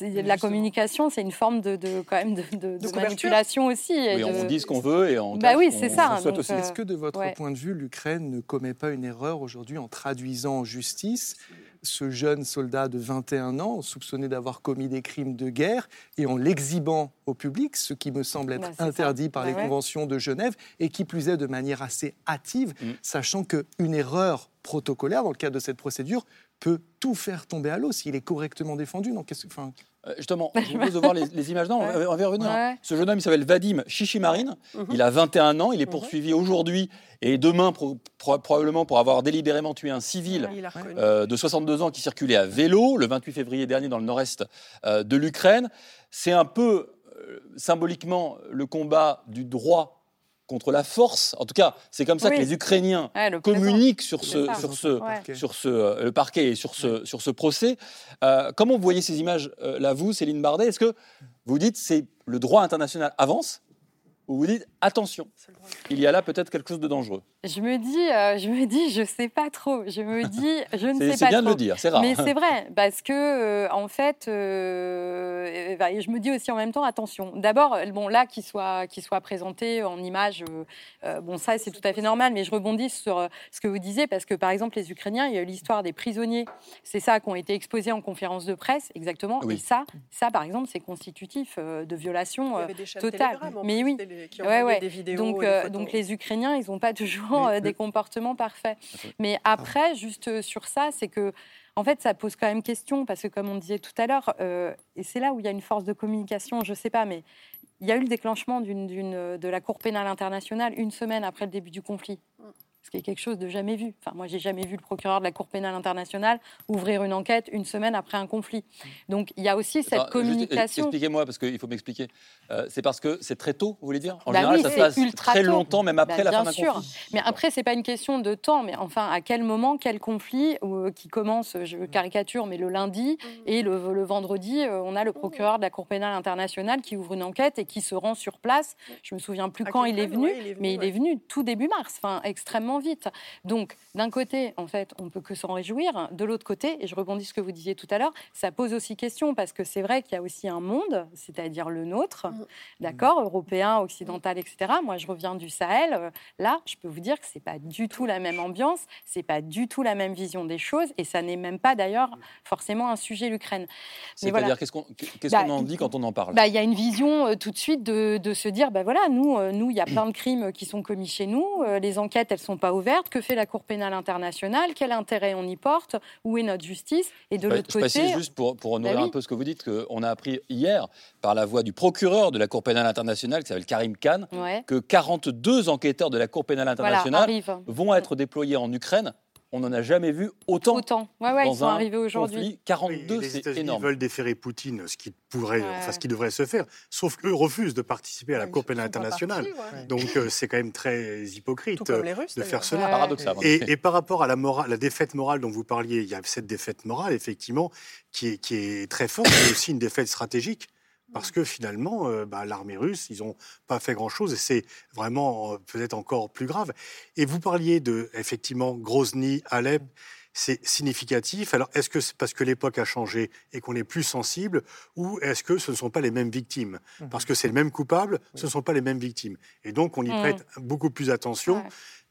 la communication, c'est une forme de, quand même de, manipulation aussi. Oui, on dit ce qu'on veut et on. Bah oui, c'est ça. Est-ce que de votre point de vue, l'Ukraine ne commet pas une erreur aujourd'hui en traduisant en justice ce jeune soldat de 21 ans, soupçonné d'avoir commis des crimes de guerre, et en l'exhibant au public, ce qui me semble être bah, interdit par bah les conventions de Genève, et qui plus est de manière assez hâtive, mm. sachant qu'une erreur protocolaire dans le cadre de cette procédure peut tout faire tomber à l'eau s'il est correctement défendu. Donc, enfin... Euh, justement, je vous propose de voir les, images. Non, on va y revenir. Ce jeune homme, il s'appelle Vadim Chichimarine. Mhm. Il a 21 ans. Il est mhm. poursuivi aujourd'hui et demain, probablement pour avoir délibérément tué un civil euh, de 62 ans qui circulait à vélo le 28 février dernier dans le nord-est euh, de l'Ukraine. C'est un peu symboliquement le combat du droit contre la force. En tout cas, c'est comme ça que les Ukrainiens communiquent sur ce, sur ce, sur ce euh, le parquet et sur ce, sur ce procès. Euh, comment vous voyez ces images euh, là, vous, Céline Bardet? Est-ce que vous dites c'est le droit international avance? Ou vous dites attention, il y a là peut-être quelque chose de dangereux Je me dis, euh, je me dis, je sais pas trop. Je me dis, je ne sais pas C'est bien de le dire, c'est rare. Mais c'est vrai, parce que euh, en fait, euh, je me dis aussi en même temps, attention. D'abord, bon là, qu'il soit, qu'il soit présenté en image, bon ça c'est tout à fait normal. Mais je rebondis sur ce que vous disiez, parce que par exemple, les Ukrainiens, il y a eu l'histoire des prisonniers. C'est ça qui ont été exposés en conférence de presse, exactement. Et ça, ça par exemple, c'est constitutif de violation totale. Mais oui ouais, ouais. des vidéos. Donc, euh, donc les Ukrainiens, ils n'ont pas toujours euh, des comportements parfaits. Mais après, juste euh, sur ça, c'est que en fait, ça pose quand même question parce que, comme on disait tout à l'heure, et c'est là où il y a une force de communication, je ne sais pas, mais il y a eu le déclenchement de la Cour pénale internationale une semaine après le début du conflit. Ce qui est quelque chose de jamais vu. Enfin, moi, j'ai jamais vu le procureur de la Cour pénale internationale ouvrir une enquête une semaine après un conflit. Donc, il y a aussi cette communication. Expliquez-moi, parce qu'il faut m'expliquer. Euh, c'est parce que c'est très tôt, vous voulez dire? En bah général, ça se passe très longtemps, même après bah, la fin d'un conflit. Mais après, c'est pas une question de temps, mais enfin, à quel moment, quel conflit euh, qui commence, je caricature, mais le lundi mmh. et le, vendredi, euh, on a le procureur de la Cour pénale internationale qui ouvre une enquête et qui se rend sur place. Je me souviens plus quand il est, venu, mais il est venu tout début mars, enfin extrêmement vite. Donc, d'un côté, en fait, on peut que s'en réjouir. De l'autre côté, et je rebondis ce que vous disiez tout à l'heure, ça pose aussi question parce que c'est vrai qu'il y a aussi un monde, c'est-à-dire le nôtre, mm. d'accord, européen, occidental, etc. Moi, je reviens du Sahel. Euh, là, je peux vous dire que c'est pas du tout la même ambiance, c'est pas du tout la même vision des choses, et ça n'est même pas d'ailleurs forcément un sujet l'Ukraine. C'est-à-dire qu'est-ce qu'on bah, en dit quand on en parle? bah, Il y a une vision euh, tout de suite de, se dire, bah voilà, nous, euh, nous, il y a plein de crimes qui sont commis chez nous, les enquêtes, elles sont pas ouverte. Que fait la Cour pénale internationale? Quel intérêt on y porte? Où est notre justice? Et de l'autre côté. Je précise juste pour, pour honorer bah un peu ce que vous dites, qu'on a appris hier, par la voix du procureur de la Cour pénale internationale, qui s'appelle Karim Khan, que 42 enquêteurs de la Cour pénale internationale vont être déployés en Ukraine on n'en a jamais vu autant. Autant. Ouais, ouais, ils sont arrivés aujourd'hui. 42, c'est énorme. Ils veulent déférer Poutine, ce qui pourrait, enfin, ce qui devrait se faire. Sauf qu'eux refusent de participer à la Cour pénale internationale. Donc euh, c'est quand même très hypocrite de faire cela. Paradoxal. Et, et, par rapport à la, morale, la défaite morale dont vous parliez, il y a cette défaite morale effectivement qui est, qui est très forte, mais aussi une défaite stratégique parce que finalement, euh, bah, l'armée russe, ils n'ont pas fait grand-chose et c'est vraiment euh, peut-être encore plus grave. Et vous parliez de, effectivement, Grozny, Alep, c'est significatif. Alors, est-ce que c'est parce que l'époque a changé et qu'on est plus sensible ou est-ce que ce ne sont pas les mêmes victimes? Mmh. Parce que c'est le même coupable, ce ne sont pas les mêmes victimes. Et donc, on y mmh. prête beaucoup plus attention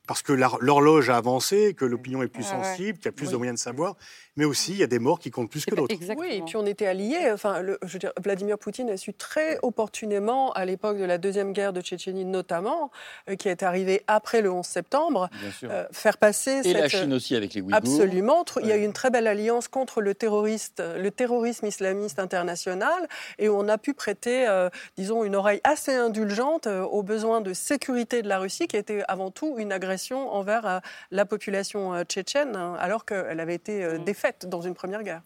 parce que l'horloge a avancé, que l'opinion est plus sensible, qu'il y a plus de moyens de savoir, mais aussi il y a des morts qui comptent plus que d'autres. Oui, et puis on était alliés. Enfin, le, je veux dire, Vladimir Poutine a su très opportunément, à l'époque de la deuxième guerre de Tchétchénie notamment, euh, qui est arrivée après le 11 septembre, euh, faire passer. Et la Chine aussi avec les Ouïghours. Absolument. Il y a eu une très belle alliance contre le terroriste, le terrorisme islamiste international, et où on a pu prêter, euh, disons, une oreille assez indulgente aux besoins de sécurité de la Russie, qui était avant tout une agression envers euh, la population euh, tchétchène, hein, alors qu'elle avait été euh, mm. Défaite dans une première guerre.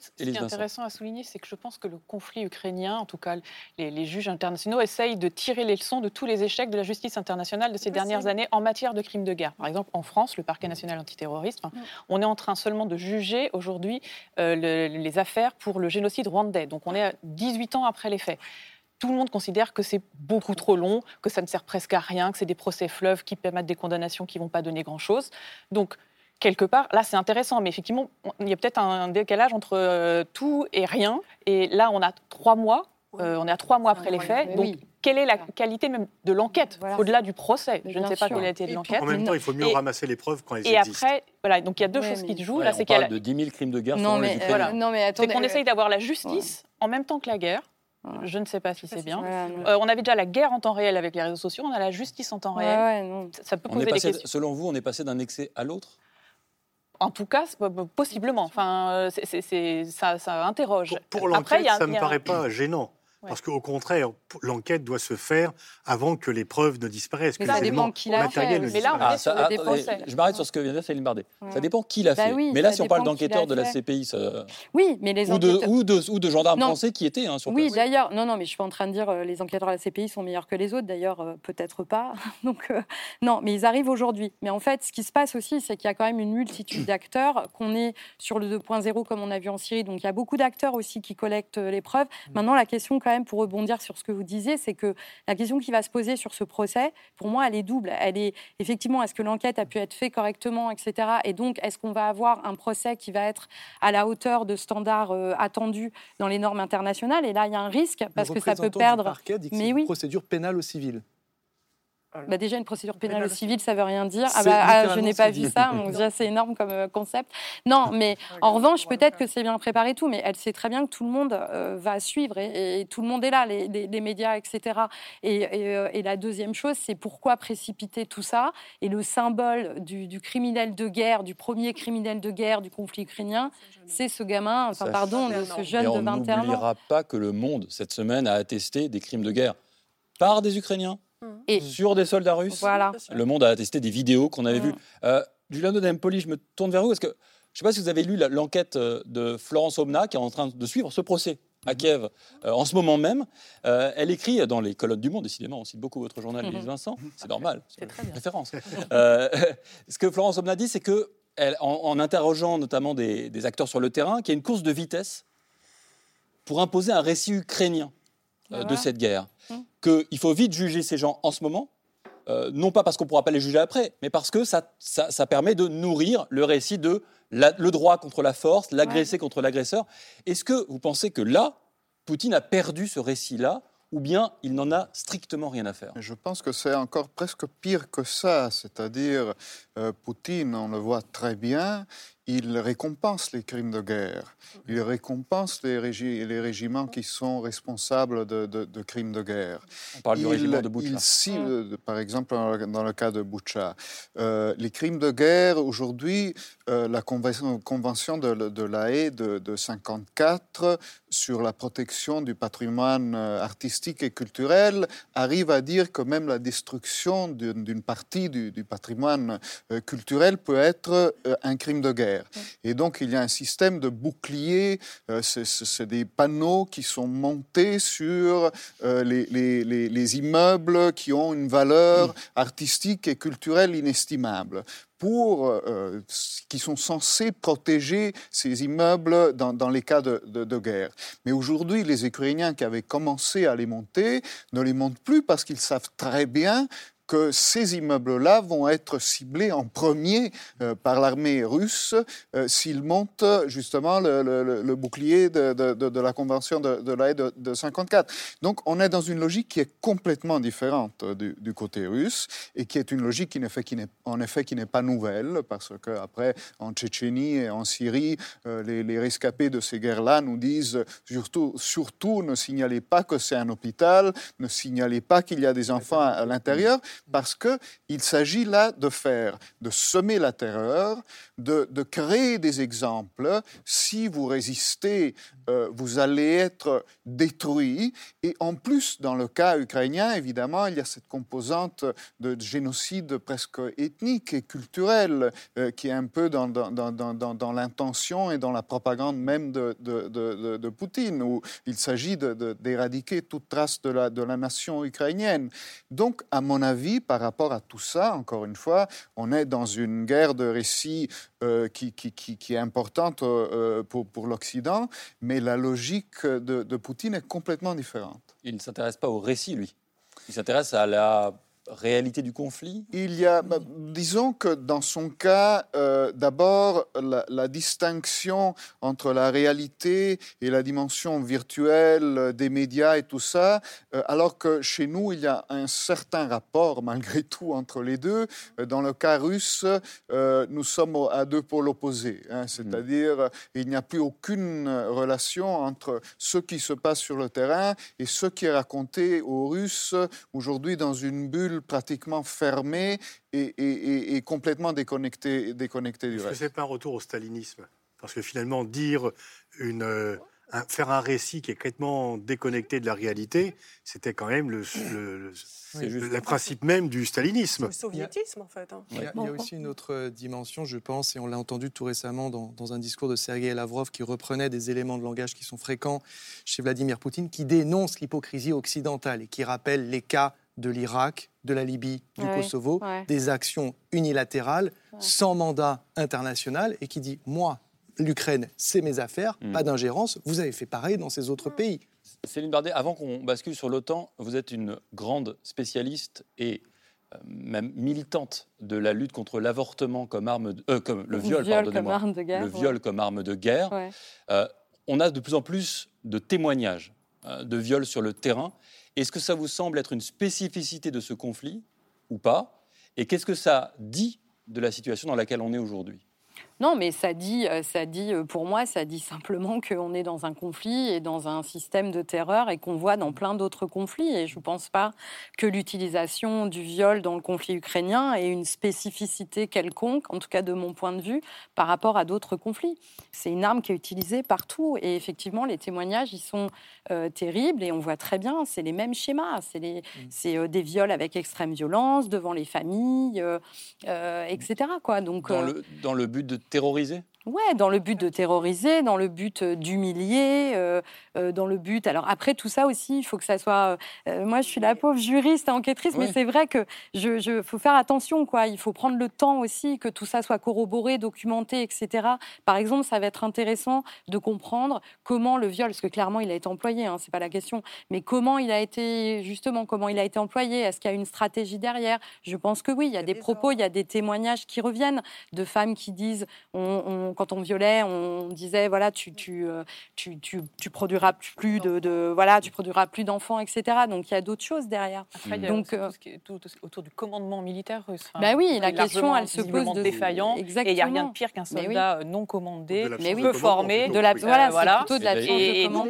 ce qui est intéressant à souligner, c'est que je pense que le conflit ukrainien, en tout cas les, juges internationaux, essayent de tirer les leçons de tous les échecs de la justice internationale de ces dernières années en matière de crimes de guerre. Par exemple, en France, le parquet national antiterroriste, mm. on est en train seulement de juger aujourd'hui les affaires pour le génocide rwandais. Donc on est à 18 ans après les faits tout le monde considère que c'est beaucoup trop long, que ça ne sert presque à rien, que c'est des procès fleuves qui permettent des condamnations qui ne vont pas donner grand-chose. Donc, quelque part, là c'est intéressant, mais effectivement, il y a peut-être un décalage entre euh, tout et rien. Et là, on a trois mois, euh, on est à trois mois après les faits. Donc, quelle est la qualité même de l'enquête, au-delà du procès? Je ne sais pas quelle a été l'enquête. En même temps, il faut mieux ramasser les preuves quand elles et existent. Et après, voilà, donc il y a deux choses qui se jouent. là, c'est parle de 10 000 crimes de guerre non, mais, voilà. non, mais attendez, C'est qu'on essaye d'avoir la justice en même temps que la guerre. Je ne sais pas si c'est bien. Euh, on avait déjà la guerre en temps réel avec les réseaux sociaux, on a la justice en temps réel. Ça peut poser des questions. Selon vous, on est passé d'un excès à l'autre? En tout cas, possiblement. Enfin, euh, ça, ça, interroge. Pour, l'enquête, ça ne me paraît pas gênant. Parce qu'au contraire, l'enquête doit se faire avant que les preuves ne disparaissent. Mais ça dépend qui l'a fait. Mais là, on ah, est sur des procès. Je m'arrête sur ce que vient de dire Céline Bardet. Ça dépend qui l'a bah fait. mais là, si on parle d'enquêteurs de la CPI, ça... oui, mais les ou, de, ou, de, ou de gendarmes français qui étaient hein, sur Oui, d'ailleurs, non, non, mais je suis pas en train de dire euh, les enquêteurs de la CPI sont meilleurs que les autres. D'ailleurs, euh, peut-être pas. Donc, euh, non, mais ils arrivent aujourd'hui. Mais en fait, ce qui se passe aussi, c'est qu'il y a quand même une multitude d'acteurs, qu'on est sur le 2.0 comme on a vu en Syrie. Donc, il y a beaucoup d'acteurs aussi qui collectent les preuves. Mm. Maintenant, la question, quand même, pour rebondir sur ce que vous disiez, c'est que la question qui va se poser sur ce procès, pour moi, elle est double. Elle est effectivement, est-ce que l'enquête a pu être faite correctement, etc. Et donc, est-ce qu'on va avoir un procès qui va être à la hauteur de standards euh, attendus dans les normes internationales? Et là, il y a un risque parce que ça peut perdre. Mais oui. procédure pénale au civil. Bah déjà, une procédure pénale au civil, ça veut rien dire. Ah bah, ah, je n'ai pas vu ça. déjà, c'est énorme comme euh, concept. Non, mais en revanche, peut-être que c'est bien préparé tout, mais elle sait très bien que tout le monde euh, va suivre et, tout le monde est là, les, les, médias, etc. Et, euh, et, la deuxième chose, c'est pourquoi précipiter tout ça Et le symbole du, du, criminel de guerre, du premier criminel de guerre du conflit ukrainien, c'est ce gamin, enfin, pardon, de ce jeune de 21 ans. On n'oubliera pas que le monde, cette semaine, a attesté des crimes de guerre par des Ukrainiens et sur des soldats russes. Voilà. Le monde a attesté des vidéos qu'on avait vues. Euh, Giuliano Dempoli, je me tourne vers vous. Est-ce que, je ne sais pas si vous avez lu l'enquête euh, de Florence Omna, qui est en train de suivre ce procès à Kiev euh, en ce moment même. Euh, elle écrit dans les colonnes du Monde, décidément, on cite beaucoup votre journal, Élise Vincent, c'est normal, c'est une référence. ce que Florence Omna dit, c'est que elle, en, interrogeant notamment des, des, acteurs sur le terrain, qu'il y a une course de vitesse pour imposer un récit ukrainien de cette guerre. Qu'il faut vite juger ces gens en ce moment, euh, non pas parce qu'on ne pourra pas les juger après, mais parce que ça, ça, permet de nourrir le récit de le droit contre la force, l'agressé contre l'agresseur. Est-ce que vous pensez que là, Poutine a perdu ce récit-là ou bien il n'en a strictement rien à faire? Je pense que c'est encore presque pire que ça, c'est-à-dire euh, Poutine, on le voit très bien, il récompense les crimes de guerre, il récompense les, les régiments qui sont responsables de, crimes de guerre. On parle du régiment de Boucha. Il cible, par exemple, dans le cas de Boucha, euh, les crimes de guerre, aujourd'hui, euh, la convention, convention de, de la haie de, de 54 sur la protection du patrimoine euh, artistique et culturel arrive à dire que même la destruction d'une partie du, du patrimoine culturel peut être un crime de guerre. Et donc, il y a un système de boucliers, euh, c'est des panneaux qui sont montés sur euh, les, les, immeubles qui ont une valeur artistique et culturelle inestimable pour, euh, qui sont censés protéger ces immeubles dans, dans les cas de, de, de guerre. Mais aujourd'hui, les Ukrainiens qui avaient commencé à les monter ne les montent plus parce qu'ils savent très bien que ces immeubles-là vont être ciblés en premier euh, par l'armée russe euh, s'ils montent justement le, bouclier de, la convention de, la haie de, 54. Donc on est dans une logique qui est complètement différente du, côté russe et qui est une logique qui, en effet, qui n'est, en effet qui n'est pas nouvelle parce qu'après en Tchétchénie et en Syrie, euh, les, les, rescapés de ces guerres-là nous disent surtout, surtout ne signalez pas que c'est un hôpital, ne signalez pas qu'il y a des enfants à l'intérieur parce qu'il s'agit là de faire, de semer la terreur, de, créer des exemples. Si vous résistez, euh, vous allez être détruit. Et en plus, dans le cas ukrainien, évidemment, il y a cette composante de génocide presque ethnique et culturel euh, qui est un peu dans, l'intention et dans la propagande même de, de, Poutine, où il s'agit d'éradiquer toute trace de la, de la nation ukrainienne. Donc, à mon avis, par rapport à tout ça, encore une fois, on est dans une guerre de récits euh, qui, est importante euh, pour, pour l'Occident, mais la logique de, Poutine est complètement différente. Il ne s'intéresse pas au récit, lui. Il s'intéresse à la réalité du conflit? Il y a, bah, disons que dans son cas, euh, d'abord, la, distinction entre la réalité et la dimension virtuelle des médias et tout ça, euh, alors que chez nous, il y a un certain rapport, malgré tout, entre les deux. Euh, dans le cas russe, nous sommes à deux pôles opposés. Hein, c'est-à-dire, il n'y a plus aucune relation entre ce qui se passe sur le terrain et ce qui est raconté aux Russes aujourd'hui dans une bulle pratiquement fermée et, complètement déconnectée, déconnectée du reste. Ce n'est pas un retour au stalinisme? Parce que finalement, dire une, euh, faire un récit qui est complètement déconnecté de la réalité, c'était quand même le, le, principe même du stalinisme. Le soviétisme, en fait. Hein. Il, y a, aussi une autre dimension, je pense, et on l'a entendu tout récemment dans, dans, un discours de Sergei Lavrov qui reprenait des éléments de langage qui sont fréquents chez Vladimir Poutine, qui dénonce l'hypocrisie occidentale et qui rappelle les cas de l'Irak, de la Libye, du Kosovo, des actions unilatérales sans mandat international et qui dit moi, l'Ukraine, c'est mes affaires, hmm. pas d'ingérence. Vous avez fait pareil dans ces autres pays. Céline Bardet, avant qu'on bascule sur l'OTAN, vous êtes une grande spécialiste et euh, même militante de la lutte contre l'avortement comme arme, euh, comme le viol, comme arme de guerre, le viol comme arme de guerre. Euh, on a de plus en plus de témoignages de viols sur le terrain. Est-ce que ça vous semble être une spécificité de ce conflit ou pas? Et qu'est-ce que ça dit de la situation dans laquelle on est aujourd'hui? Non, mais ça dit, euh, ça dit, euh, pour moi, ça dit simplement qu'on est dans un conflit et dans un système de terreur et qu'on voit dans plein d'autres conflits. Et je ne pense pas que l'utilisation du viol dans le conflit ukrainien ait une spécificité quelconque, en tout cas de mon point de vue, par rapport à d'autres conflits. C'est une arme qui est utilisée partout. Et effectivement, les témoignages, ils sont euh, terribles et on voit très bien, c'est les mêmes schémas. C'est mmh. des viols avec extrême violence devant les familles, etc. Quoi. Donc, dans, le, dans le but de terroriser Ouais, dans le but de terroriser, dans le but euh, d'humilier, euh, euh, dans le but. Alors après tout ça aussi, il faut que ça soit. moi, je suis la pauvre juriste enquêtrice, mais c'est vrai que je, je, faut faire attention, quoi. Il faut prendre le temps aussi que tout ça soit corroboré, documenté, etc. Par exemple, ça va être intéressant de comprendre comment le viol, parce que clairement, il a été employé, hein, c'est pas la question, mais comment il a été justement, comment il a été employé? Est-ce qu'il y a une stratégie derrière? Je pense que oui. Il y a des propos, il y a des témoignages qui reviennent de femmes qui disent on quand on violait, on disait voilà, tu, tu, euh, tu, tu, produiras plus de, voilà, tu produiras plus d'enfants, etc. Donc il y a d'autres choses derrière. Après, il y a Donc euh, tout, autour du commandement militaire russe. bah oui, la question, elle se pose de défaillant. Exactement. Et il n'y a rien de pire qu'un soldat euh, non commandé, peu formé, de la voilà, voilà. plutôt de la et, donc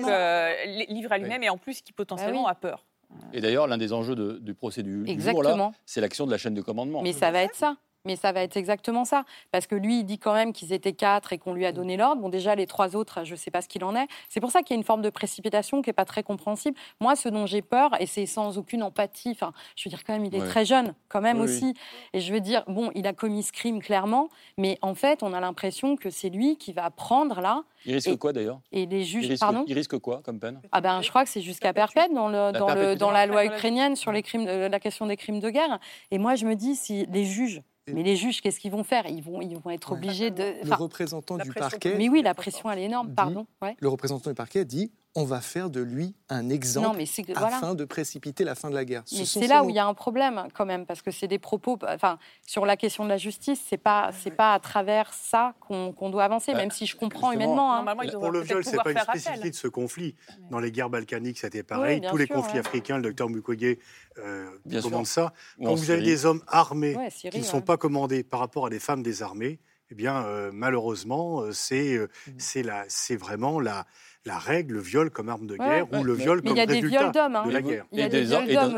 livre à lui-même et en plus qui potentiellement bah a peur. Et d'ailleurs, l'un des enjeux du procès du, du jour là, c'est l'action de la chaîne de commandement. Mais ça va être ça. Mais ça va être exactement ça. Parce que lui, il dit quand même qu'ils étaient quatre et qu'on lui a donné l'ordre. Bon, déjà, les trois autres, je ne sais pas ce qu'il en est. C'est pour ça qu'il y a une forme de précipitation qui n'est pas très compréhensible. Moi, ce dont j'ai peur, et c'est sans aucune empathie, enfin, je veux dire, quand même, il est très jeune, quand même aussi. Et je veux dire, bon, il a commis ce crime clairement, mais en fait, on a l'impression que c'est lui qui va prendre là. Il risque quoi d'ailleurs? Et les juges, il risque, pardon? Il risque quoi comme peine? Ah ben, je crois que c'est jusqu'à perpète dans, le, dans, le, dans la loi ukrainienne sur les crimes, la question des crimes de guerre. Et moi, je me dis, si les juges mais les juges, qu'est-ce qu'ils vont faire? Ils vont, ils vont être obligés de. Le représentant du parquet. Mais oui, la pression, elle est énorme, pardon. Le représentant du parquet dit on va faire de lui un exemple afin de précipiter la fin de la guerre. Mais c'est là où il y a un problème quand même, parce que c'est des propos. Enfin, sur la question de la justice, c'est pas c'est pas à travers ça qu'on doit avancer, même si je comprends humainement. Hein. Pour le viol, c'est pas une spécificité de ce conflit. Dans les guerres balkaniques, c'était pareil. Tous les conflits africains, le docteur Mukwege euh, commande ça. Quand vous avez des hommes armés qui ne sont pas commandés par rapport à des femmes désarmées, eh bien, euh, malheureusement, euh, c'est mmh. c'est vraiment la la règle, le viol comme arme de guerre ou le viol comme résultat hein. de la guerre. Et des,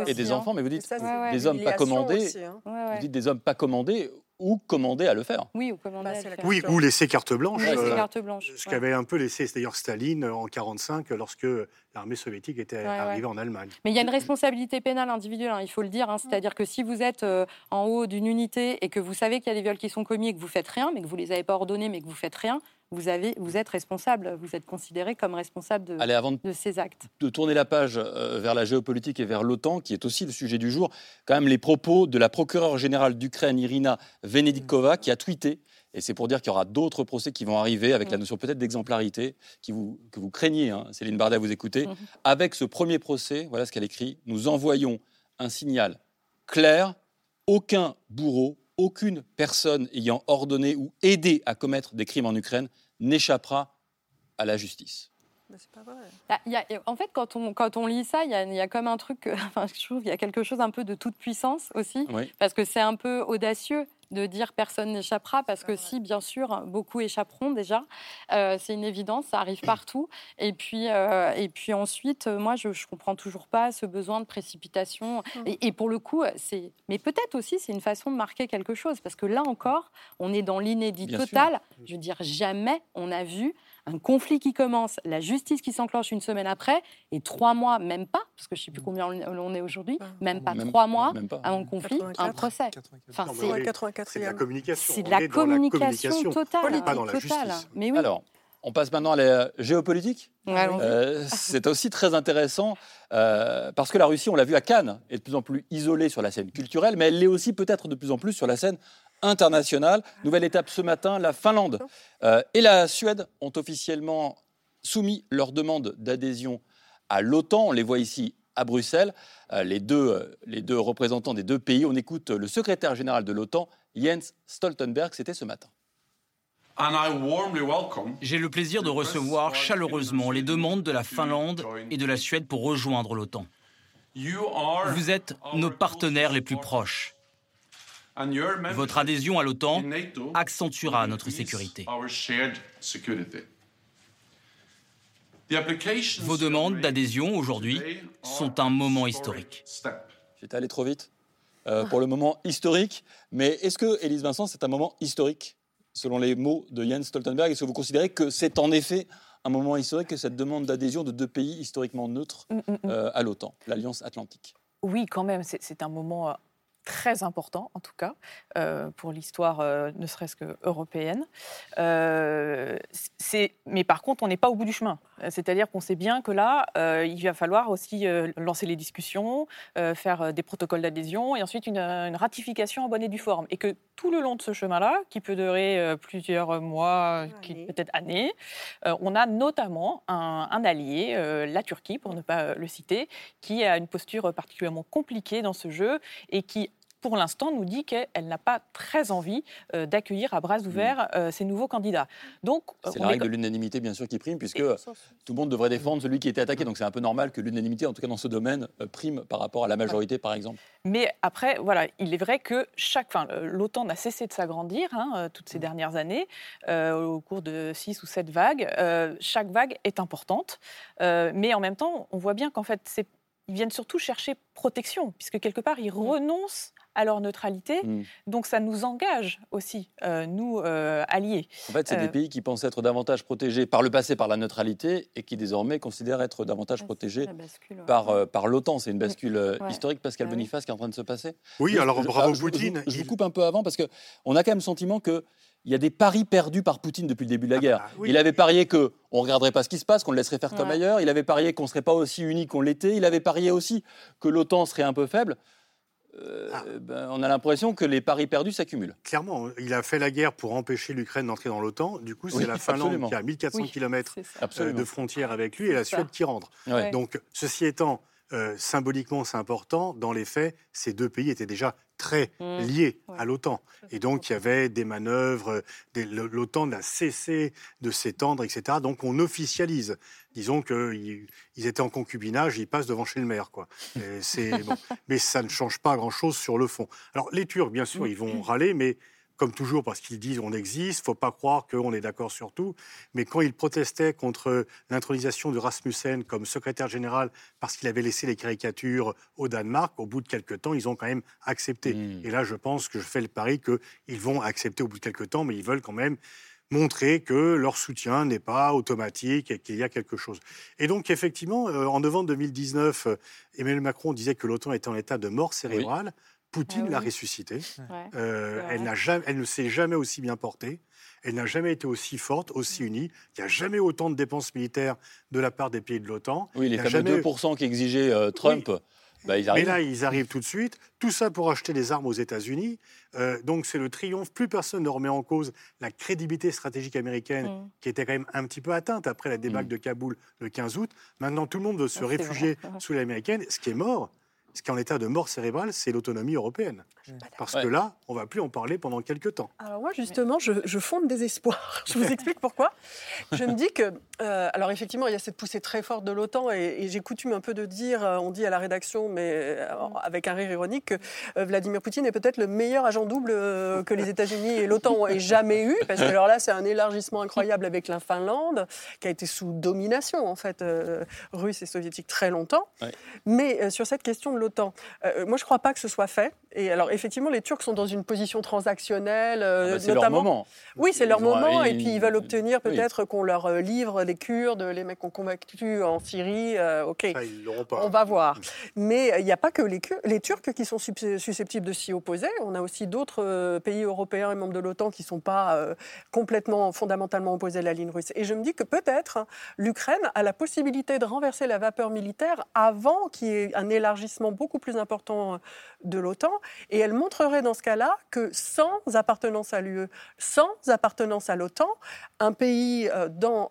et des, enfants, mais vous dites des hommes pas commandés. Hein. Vous dites des hommes pas commandés ou commander à le faire. Oui, ou commander bah, à le faire. Oui, ou laisser carte blanche. Euh, carte blanche. Ce qu'avait un peu laissé d'ailleurs Staline en 1945 lorsque l'armée soviétique était arrivée en Allemagne. Mais il y a une responsabilité pénale individuelle, hein, il faut le dire. C'est-à-dire que si vous êtes euh, en haut d'une unité et que vous savez qu'il y a des viols qui sont commis et que vous faites rien, mais que vous les avez pas ordonnés, mais que vous faites rien, vous, avez, vous êtes responsable, vous êtes considéré comme responsable de, de, ces actes. De tourner la page euh, vers la géopolitique et vers l'OTAN, qui est aussi le sujet du jour, quand même les propos de la procureure générale d'Ukraine, Irina Venedikova, qui a tweeté, et c'est pour dire qu'il y aura d'autres procès qui vont arriver avec la notion peut-être d'exemplarité que vous craignez, hein, Céline Bardet, vous écoutez. Mhm. Avec ce premier procès, voilà ce qu'elle écrit, nous envoyons un signal clair, aucun bourreau, aucune personne ayant ordonné ou aidé à commettre des crimes en Ukraine n'échappera à la justice. Pas vrai. Bah, en fait, quand on, quand on lit ça, il y, a, il y a comme un truc, enfin, je trouve qu'il y a quelque chose un peu de toute puissance aussi, parce que c'est un peu audacieux de dire personne n'échappera, parce que si, bien sûr, beaucoup échapperont déjà, euh, c'est une évidence, ça arrive partout. Et puis, euh, et puis ensuite, euh, moi, je ne comprends toujours pas ce besoin de précipitation. Mmh. Et, pour le coup, c'est. Mais peut-être aussi, c'est une façon de marquer quelque chose, parce que là encore, on est dans l'inédit total. Je veux dire, jamais on a vu un conflit qui commence, la justice qui s'enclenche une semaine après, et trois mois, même pas, parce que je ne sais plus combien on est aujourd'hui, même pas trois mois avant le conflit, un procès. Enfin, c'est de la communication. C'est de la communication, totale. Pas dans la justice. Mais oui. Alors, on passe maintenant à la géopolitique. Euh, c'est aussi très intéressant euh, parce que la Russie, on l'a vu à Cannes, est de plus en plus isolée sur la scène culturelle, mais elle l'est aussi peut-être de plus en plus sur la scène internationale. Nouvelle étape ce matin, la Finlande euh, et la Suède ont officiellement soumis leur demande d'adhésion à l'OTAN. On les voit ici à Bruxelles, euh, les, deux, euh, les deux représentants des deux pays. On écoute le secrétaire général de l'OTAN, Jens Stoltenberg, c'était ce matin. J'ai le plaisir de recevoir chaleureusement les demandes de la Finlande et de la Suède pour rejoindre l'OTAN. Vous êtes nos partenaires les plus proches. Votre adhésion à l'OTAN accentuera notre sécurité. Vos demandes d'adhésion aujourd'hui sont un moment historique. J'étais allé trop vite euh, pour le moment historique, mais est-ce que, Élise Vincent, c'est un moment historique, selon les mots de Jens Stoltenberg? Est-ce que vous considérez que c'est en effet un moment historique que cette demande d'adhésion de deux pays historiquement neutres mm, mm, mm. Euh, à l'OTAN, l'Alliance Atlantique? Oui, quand même, c'est un moment euh, très important, en tout cas, euh, pour l'histoire euh, ne serait-ce que européenne. Euh, mais par contre, on n'est pas au bout du chemin. C'est-à-dire qu'on sait bien que là, il va falloir aussi lancer les discussions, faire des protocoles d'adhésion et ensuite une, ratification en bonne et due forme. Et que tout le long de ce chemin-là, qui peut durer plusieurs mois, peut-être années, on a notamment un, un allié, la Turquie, pour ne pas le citer, qui a une posture particulièrement compliquée dans ce jeu et qui pour l'instant, nous dit qu'elle n'a pas très envie euh, d'accueillir à bras ouverts mm. euh, ces nouveaux candidats. Donc, euh, c'est la règle de l'unanimité, bien sûr, qui prime, puisque tout le monde devrait défendre celui qui était attaqué. Donc, c'est un peu normal que l'unanimité, en tout cas dans ce domaine, prime par rapport à la majorité, par exemple. Mais après, voilà, il est vrai que chaque, enfin, l'OTAN n'a cessé de s'agrandir hein, toutes ces mm. dernières années, au cours de six ou sept vagues. chaque vague est importante, mais en même temps, on voit bien qu'en fait, c'est ils viennent surtout chercher protection, puisque quelque part, ils mm. renoncent à leur neutralité. Hmm. Donc ça nous engage aussi, euh, nous, euh, alliés. En fait, c'est des euh, pays qui pensent être davantage protégés par le passé par la neutralité et qui désormais considèrent être davantage protégés par, par l'OTAN. C'est une bascule historique, Pascal bah Boniface, qui est en train de se passer. Oui, alors bravo Poutine. Je, vous coupe un peu avant parce qu'on a quand même le sentiment que il y a des paris perdus par Poutine depuis le début de la ah guerre. Bah il avait parié que on regarderait pas ce qui se passe, qu'on le laisserait faire comme ailleurs. Il avait parié qu'on serait pas aussi unis qu'on l'était. Il avait parié aussi que l'OTAN serait un peu faible. Euh, ah. ben, on a l'impression que les paris perdus s'accumulent. Clairement, il a fait la guerre pour empêcher l'Ukraine d'entrer dans l'OTAN. Du coup, c'est la Finlande qui a 1400 km euh, de frontière avec lui et la Suède qui rentre. Donc, ceci étant, euh, symboliquement, c'est important. Dans les faits, ces deux pays étaient déjà très mmh. liés à l'OTAN. Et donc, il y avait des manœuvres, l'OTAN a cessé de s'étendre, etc. Donc, on officialise. Disons qu'ils étaient en concubinage, ils passent devant chez le maire. Quoi. Bon. Mais ça ne change pas grand-chose sur le fond. Alors, les Turcs, bien sûr, ils vont râler, mais comme toujours, parce qu'ils disent on existe, il faut pas croire qu'on est d'accord sur tout. Mais quand ils protestaient contre l'intronisation de Rasmussen comme secrétaire général parce qu'il avait laissé les caricatures au Danemark, au bout de quelques temps, ils ont quand même accepté. Hmm. Et là, je pense que je fais le pari qu'ils vont accepter au bout de quelques temps, mais ils veulent quand même montrer que leur soutien n'est pas automatique et qu'il y a quelque chose. Et donc, effectivement, euh, en novembre 2019, euh, Emmanuel Macron disait que l'OTAN était en état de mort cérébrale. Poutine ah l'a ressuscitée. Euh, elle, elle ne s'est jamais aussi bien portée. Elle n'a jamais été aussi forte, aussi unie. Il n'y a jamais autant de dépenses militaires de la part des pays de l'OTAN. Oui, les fameux 2% qu'exigeait euh, Trump. Bah, ils Mais là, ils arrivent tout de suite. Tout ça pour acheter des armes aux États-Unis. Euh, donc, c'est le triomphe. Plus personne ne remet en cause la crédibilité stratégique américaine, mm. qui était quand même un petit peu atteinte après la débâcle mm. de Kaboul le 15 août. Maintenant, tout le monde veut se réfugier sous l'américaine. Ce qui est mort, ce qui est en état de mort cérébrale, c'est l'autonomie européenne. Parce que là, on ne va plus en parler pendant quelques temps. Alors moi, justement, je, fonde des espoirs. Je vous explique pourquoi. Je me dis que, euh, alors effectivement, il y a cette poussée très forte de l'OTAN, et, j'ai coutume un peu de dire, euh, on dit à la rédaction, mais euh, avec un rire ironique, que Vladimir Poutine est peut-être le meilleur agent double que les États-Unis et l'OTAN aient jamais eu, parce que alors là, c'est un élargissement incroyable avec la Finlande, qui a été sous domination, en fait, russe et soviétique très longtemps. Mais sur cette question de l'OTAN, moi, je ne crois pas que ce soit fait. Et alors, effectivement, les Turcs sont dans une position transactionnelle, euh, ah bah, c'est Leur moment. Oui, c'est leur moment, et puis ils veulent obtenir peut-être qu'on leur euh, livre des Kurdes, les mecs qu'on convaincu en Syrie. Euh, ok, on va voir. Mm. Mais il n'y a pas que les, les, Turcs qui sont susceptibles de s'y opposer. On a aussi d'autres pays européens et membres de l'OTAN qui ne sont pas complètement, fondamentalement opposés à la ligne russe. Et je me dis que peut-être l'Ukraine a la possibilité de renverser la vapeur militaire avant qu'il y ait un élargissement beaucoup plus important de l'OTAN. Et elle montrerait dans ce cas-là que sans appartenance à l'UE, sans appartenance à l'OTAN, un pays euh, dans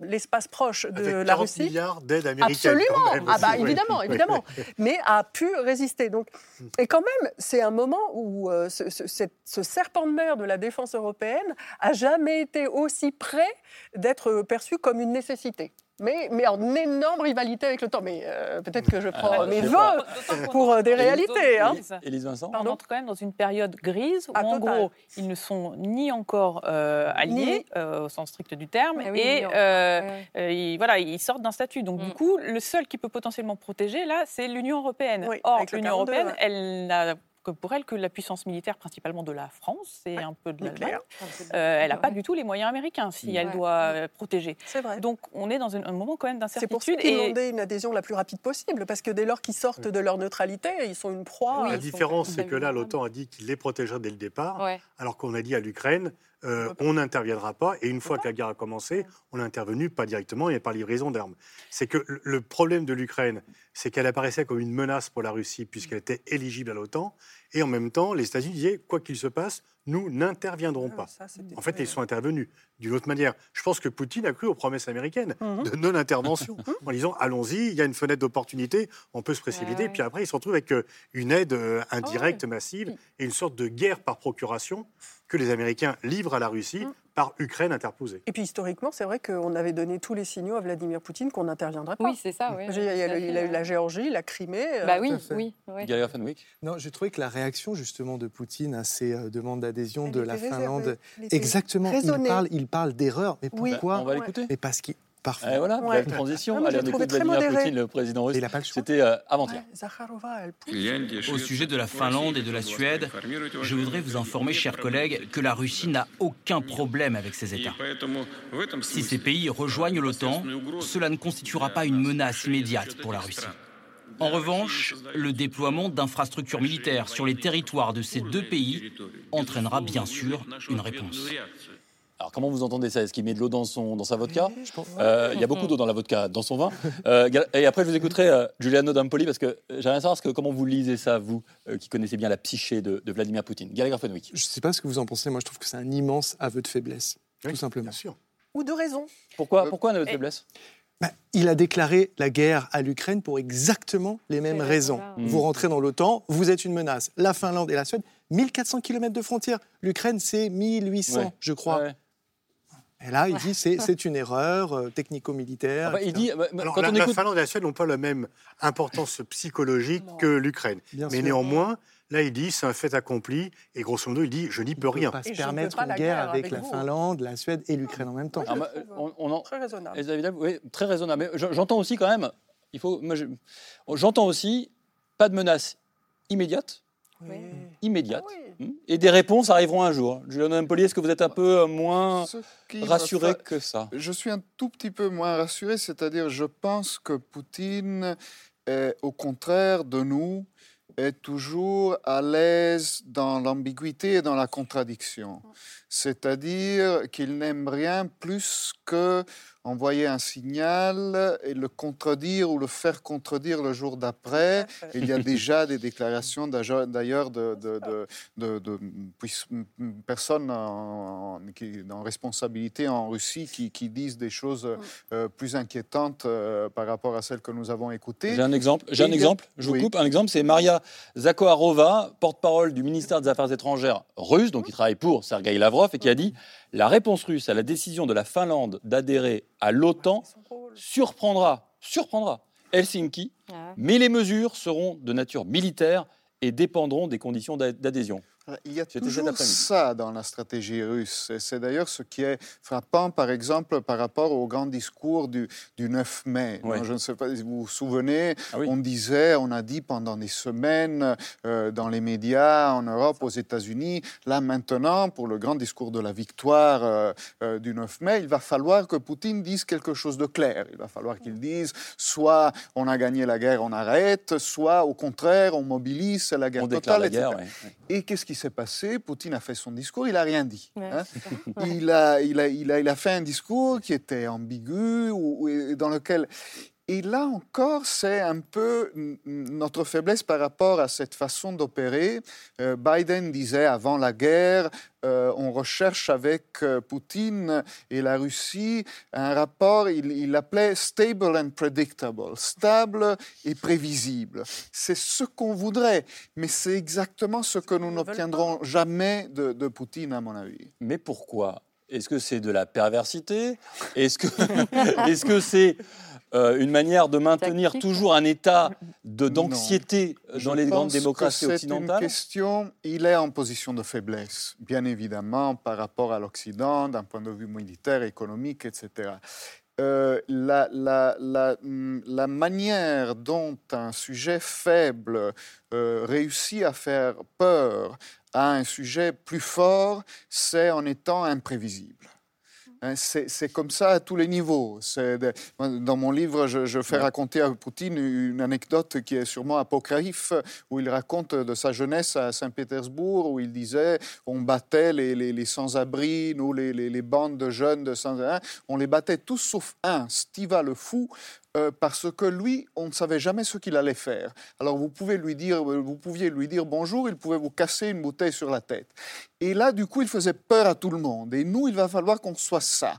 l'espace proche de la Russie. milliards d'aides américaines. Absolument, ah bah, évidemment, évidemment. Mais a pu résister. Donc, et quand même, c'est un moment où euh, ce, ce, serpent de mer de la défense européenne a jamais été aussi près d'être perçu comme une nécessité mais, mais en énorme rivalité avec le temps. Mais euh, peut-être que je ah, prends mes voeux pour euh, des réalités. Hein. Élise Vincent On entre quand même dans une période grise où, ah, en gros, ils ne sont ni encore euh, alliés, au sens strict du terme, eh et, voilà, ils sortent d'un statut. Donc, du mm. coup, le seul qui peut potentiellement protéger, là, c'est l'Union européenne. Or, l'Union européenne, elle n'a que pour elle que la puissance militaire, principalement de la France et un peu de l'Allemagne, euh, elle n'a pas du tout les moyens américains si elle doit euh, protéger. Vrai. Donc on est dans un, moment quand même d'incertitude. C'est pour ça et... une adhésion la plus rapide possible, parce que dès lors qu'ils sortent de leur neutralité, ils sont une proie. la différence, c'est que là, l'OTAN a dit qu'il les protégerait dès le départ, alors qu'on a dit à l'Ukraine, euh, on n'interviendra pas. Et une fois que la guerre a commencé, on a intervenu pas directement et par livraison d'armes. C'est que le problème de l'Ukraine, c'est qu'elle apparaissait comme une menace pour la Russie puisqu'elle était éligible à l'OTAN. Et en même temps, les États-Unis disaient, quoi qu'il se passe, nous n'interviendrons ah, pas. en fait, ils sont intervenus d'une autre manière. Je pense que Poutine a cru aux promesses américaines mhm. de non-intervention, en disant allons-y, il y a une fenêtre d'opportunité, on peut se précipiter. Puis après, ils se retrouvent avec euh, une aide euh, indirecte, massive, et une sorte de guerre par procuration que les Américains livrent à la Russie mm. Par Ukraine interposée. Et puis historiquement, c'est vrai qu'on avait donné tous les signaux à Vladimir Poutine qu'on n'interviendrait pas. Oui, c'est ça. Oui. Il, a, eu la Géorgie, la Crimée. Euh, bah oui, oui. oui. Non, j'ai trouvé que la réaction justement de Poutine à ces euh, demandes d'adhésion de la Finlande, exactement, il parle, il parle d'erreur. Mais pourquoi? On va l'écouter? Mais parce qu'il Parfait. Et voilà, belle transition. Allez, on écoute Vladimir Poutine, le président russe. C'était euh, avant-hier. Au sujet de la Finlande et de la Suède, je voudrais vous informer, chers collègues, que la Russie n'a aucun problème avec ces États. Si ces pays rejoignent l'OTAN, cela ne constituera pas une menace immédiate pour la Russie. En revanche, le déploiement d'infrastructures militaires sur les territoires de ces deux pays entraînera bien sûr une réponse. Alors, comment vous entendez ça? Est-ce qu'il met de l'eau dans, son, dans sa vodka? Euh, Il y a beaucoup d'eau dans la vodka, dans son vin. Euh, et après, je vous écouterai euh, Giuliano Dampoli, parce que j'aimerais savoir ce que, comment vous lisez ça, vous, qui connaissez bien la psyché de, Vladimir Poutine. Gallagher Fenwick. Je ne sais pas ce que vous en pensez. Moi, je trouve que c'est un immense aveu de faiblesse, tout simplement. Bien sûr. Ou de raison. Pourquoi, pourquoi un aveu de faiblesse? Bah, il a déclaré la guerre à l'Ukraine pour exactement les mêmes raisons. Vous rentrez dans l'OTAN, vous êtes une menace. La Finlande et la Suède, 1400 km de frontières. L'Ukraine, c'est 1800, je crois. Et là, il dit c'est c'est une erreur euh, technico-militaire. Ah bah, il dit, bah, quand la, on écoute... la, Finlande et la Suède n'ont pas la même importance psychologique que l'Ukraine. Mais néanmoins, là, il dit c'est un fait accompli. Et grosso modo, il dit je n'y peux rien. On ne peut pas se permettre une guerre avec, la Finlande, la Suède et l'Ukraine en même temps. Ah, bah, on, Très raisonnable. Oui, très raisonnable. Mais j'entends aussi quand même, il faut, j'entends aussi pas de menace immédiate immédiate. Ah hmm. Et des réponses arriveront un jour. Julien Empoli, est-ce que vous êtes un peu moins rassuré que ça? Je suis un tout petit peu moins rassuré, c'est-à-dire je pense que Poutine est au contraire de nous est toujours à l'aise dans l'ambiguïté et dans la contradiction. C'est-à-dire qu'il n'aime rien plus que envoyer un signal et le contredire ou le faire contredire le jour d'après. Il y a déjà des déclarations d'ailleurs de, de, de, de, personnes en, responsabilité en Russie qui, qui disent des choses mm. euh, plus inquiétantes euh, par rapport à celles que nous avons écoutées. J'ai un exemple, j'ai un exemple je vous coupe. Un exemple, c'est Maria Zakharova, porte-parole du ministère des Affaires étrangères russe, donc qui travaille pour Sergei Lavrov, et qui a dit la réponse russe à la décision de la Finlande d'adhérer à l'OTAN surprendra, surprendra Helsinki, ah mais les mesures seront de nature militaire et dépendront des conditions d'adhésion. Il y a toujours ça dans la stratégie russe. C'est d'ailleurs ce qui est frappant, par exemple, par rapport au grand discours du, du 9 mai. je ne sais pas si vous vous souvenez, ah on disait, on a dit pendant des semaines euh, dans les médias en Europe, aux États-Unis, là maintenant, pour le grand discours de la victoire euh, euh, du 9 mai, il va falloir que Poutine dise quelque chose de clair. Il va falloir qu'il dise soit on a gagné la guerre, on arrête, soit au contraire, on mobilise, la guerre totale. Et qu'est-ce qui s'est passé Poutine a fait son discours, il n'a rien dit. Hein. il, a, il, a, il, a, il, a, fait un discours qui était ambigu, ou, dans lequel et là encore, c'est un peu notre faiblesse par rapport à cette façon d'opérer. Euh, Biden disait avant la guerre, euh, on recherche avec euh, Poutine et la Russie un rapport, il l'appelait stable and predictable, stable et prévisible. C'est ce qu'on voudrait, mais c'est exactement ce que nous n'obtiendrons jamais de, de Poutine, à mon avis. Mais pourquoi? Est-ce que c'est de la perversité? Est-ce que c'est -ce euh, une manière de maintenir toujours un état d'anxiété dans les grandes démocraties occidentales C'est une question, il est en position de faiblesse, bien évidemment, par rapport à l'Occident, d'un point de vue militaire, économique, etc. Euh, la, la, la, la, manière dont un sujet faible euh, réussit à faire peur à un sujet plus fort, c'est en étant imprévisible. Hein, c'est comme ça à tous les niveaux. Dans mon livre, je, fais raconter à Poutine une anecdote qui est sûrement apocryphe, où il raconte de sa jeunesse à Saint-Pétersbourg, où il disait on battait les, sans-abri, nous, les, les, bandes de jeunes de sans-abri, on les battait tous sauf un, Stiva le fou, euh, parce que lui, on ne savait jamais ce qu'il allait faire. Alors vous, pouvez lui dire, euh, vous pouviez lui dire bonjour, il pouvait vous casser une bouteille sur la tête. Et là, du coup, il faisait peur à tout le monde. Et nous, il va falloir qu'on soit ça.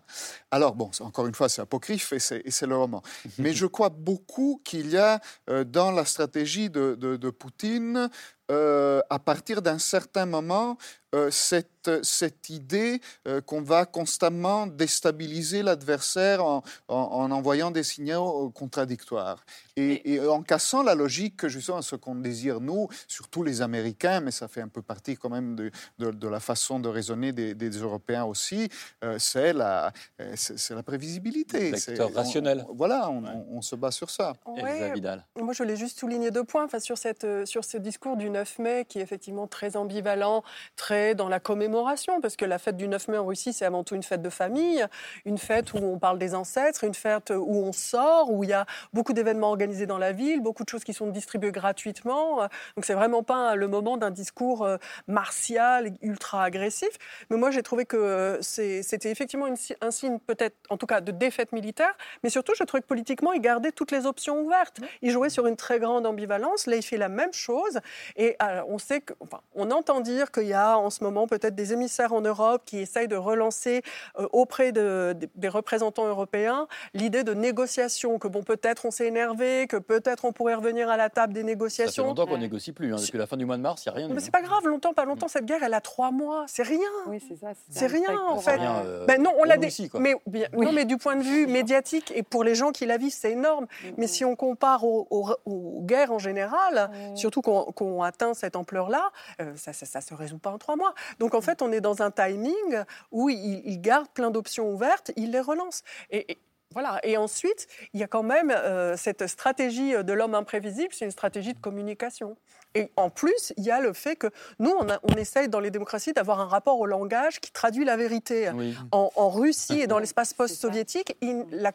Alors, bon, encore une fois, c'est apocryphe et c'est le roman. Mais je crois beaucoup qu'il y a euh, dans la stratégie de, de Poutine euh, à partir d'un certain moment, euh, cette, cette, idée euh, qu'on va constamment déstabiliser l'adversaire en, en, envoyant des signaux contradictoires. Et, en cassant la logique, justement, ce qu'on désire, nous, surtout les Américains, mais ça fait un peu partie quand même de, de, la façon de raisonner des, Européens aussi, c'est la, c'est la prévisibilité. C'est rationnel. voilà, on, se bat sur ça. Moi, je voulais juste souligner deux points enfin, sur, cette, sur ce discours du 9 mai qui est effectivement très ambivalent, très dans la commémoration, parce que la fête du 9 mai en Russie, c'est avant tout une fête de famille, une fête où on parle des ancêtres, une fête où on sort, où il y a beaucoup d'événements organisés dans la ville, beaucoup de choses qui sont distribuées gratuitement. Donc c'est vraiment pas le moment d'un discours euh, martial, ultra agressif. Mais moi, j'ai trouvé que euh, c'était effectivement un signe peut-être, en tout cas, de défaite militaire, mais surtout, je trouvais que politiquement, il gardait toutes les options ouvertes. Il jouait sur une très grande ambivalence. Là, il fait la même chose. On sait que, enfin, on entend dire qu'il y a en ce moment peut-être des émissaires en Europe qui essayent de relancer euh, auprès des représentants européens l'idée de négociation, que bon, peut-être on s'est énervé, que peut-être on pourrait revenir à la table des négociations. Ça fait longtemps qu'on négocie plus. Hein. Depuis la fin du mois de mars, il n'y a rien. Mais c'est pas grave, longtemps, pas longtemps. Cette guerre, elle a trois mois. C'est rien. Oui, c'est ça. C'est rien, en fait. Euh, ben non, on l'a dit. Mais, non, mais du point de vue médiatique et pour les gens qui la vivent, c'est énorme. Mm, mais mm. si on compare aux, guerres en général, surtout qu'on atteint cette ampleur-là, euh, ça ne se résout pas en trois mois. Donc en fait, on est dans un timing où il, garde plein d'options ouvertes, il les relance. Et, voilà. Et ensuite, il y a quand même euh, cette stratégie de l'homme imprévisible, c'est une stratégie de communication. Et en plus, il y a le fait que nous, on, on essaye dans les démocraties d'avoir un rapport au langage qui traduit la vérité. En, Russie et dans l'espace post-soviétique, la,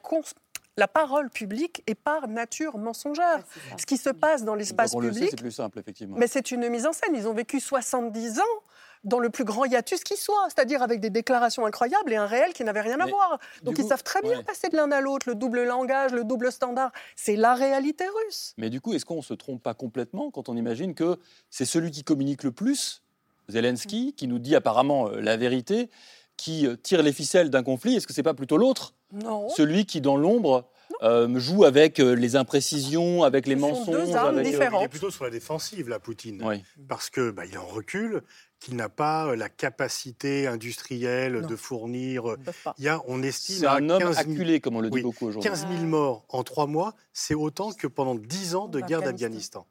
la parole publique est par nature mensongère. Ce qui se passe dans l'espace public. C'est plus simple, effectivement. Mais c'est une mise en scène. Ils ont vécu 70 ans dans le plus grand hiatus qui soit, c'est-à-dire avec des déclarations incroyables et un réel qui n'avait rien à voir. Donc ils savent très bien passer de l'un à l'autre, le double langage, le double standard. C'est la réalité russe. Mais du coup, est-ce qu'on ne se trompe pas complètement quand on imagine que c'est celui qui communique le plus, Zelensky, qui nous dit apparemment euh, la vérité, qui euh, tire les ficelles d'un conflit? Est-ce que c'est pas plutôt l'autre Celui qui, dans l'ombre, euh, joue avec les imprécisions, avec les mensonges. Deux armes différentes. Il est plutôt sur la défensive, la Poutine, parce que bah, il est en recul qu'il n'a pas la capacité industrielle de fournir. Il y a, on estime C'est un homme acculé, comme on le dit beaucoup aujourd'hui. 15 000 morts en trois mois, c'est autant que pendant 10 ans de guerre d'Afghanistan.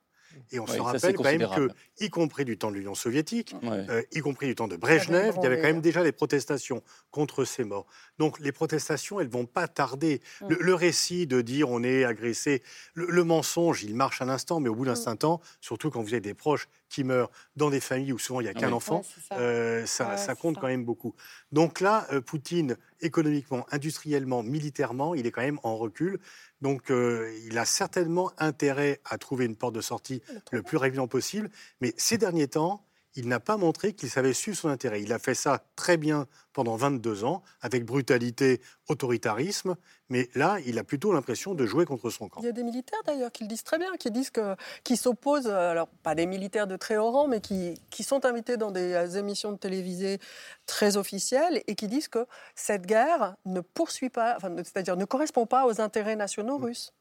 Et on se rappelle quand même que, y compris du temps de l'Union soviétique, euh, y compris du temps de Brejnev, il y avait quand même déjà des protestations contre ces morts. Donc les protestations, elles vont pas tarder. Le, récit de dire on est agressé, le, mensonge, il marche un instant, mais au bout d'un certain temps, surtout quand vous avez des proches qui meurent dans des familles où souvent il n'y a qu'un enfant, ça, euh, ça, compte quand même beaucoup. Donc là, euh, Poutine, économiquement, industriellement, militairement, il est quand même en recul. Donc, euh, il a certainement intérêt à trouver une porte de sortie le plus rapidement possible. Mais ces derniers temps, il n'a pas montré qu'il savait suivre son intérêt. Il a fait ça très bien pendant 22 ans, avec brutalité, autoritarisme, mais là, il a plutôt l'impression de jouer contre son camp. Il y a des militaires d'ailleurs qui le disent très bien, qui disent que, qui s'opposent, alors pas des militaires de très haut rang, mais qui, qui sont invités dans des euh, émissions de télévisée très officielles et qui disent que cette guerre ne poursuit pas, enfin, c'est-à-dire ne correspond pas aux intérêts nationaux russes.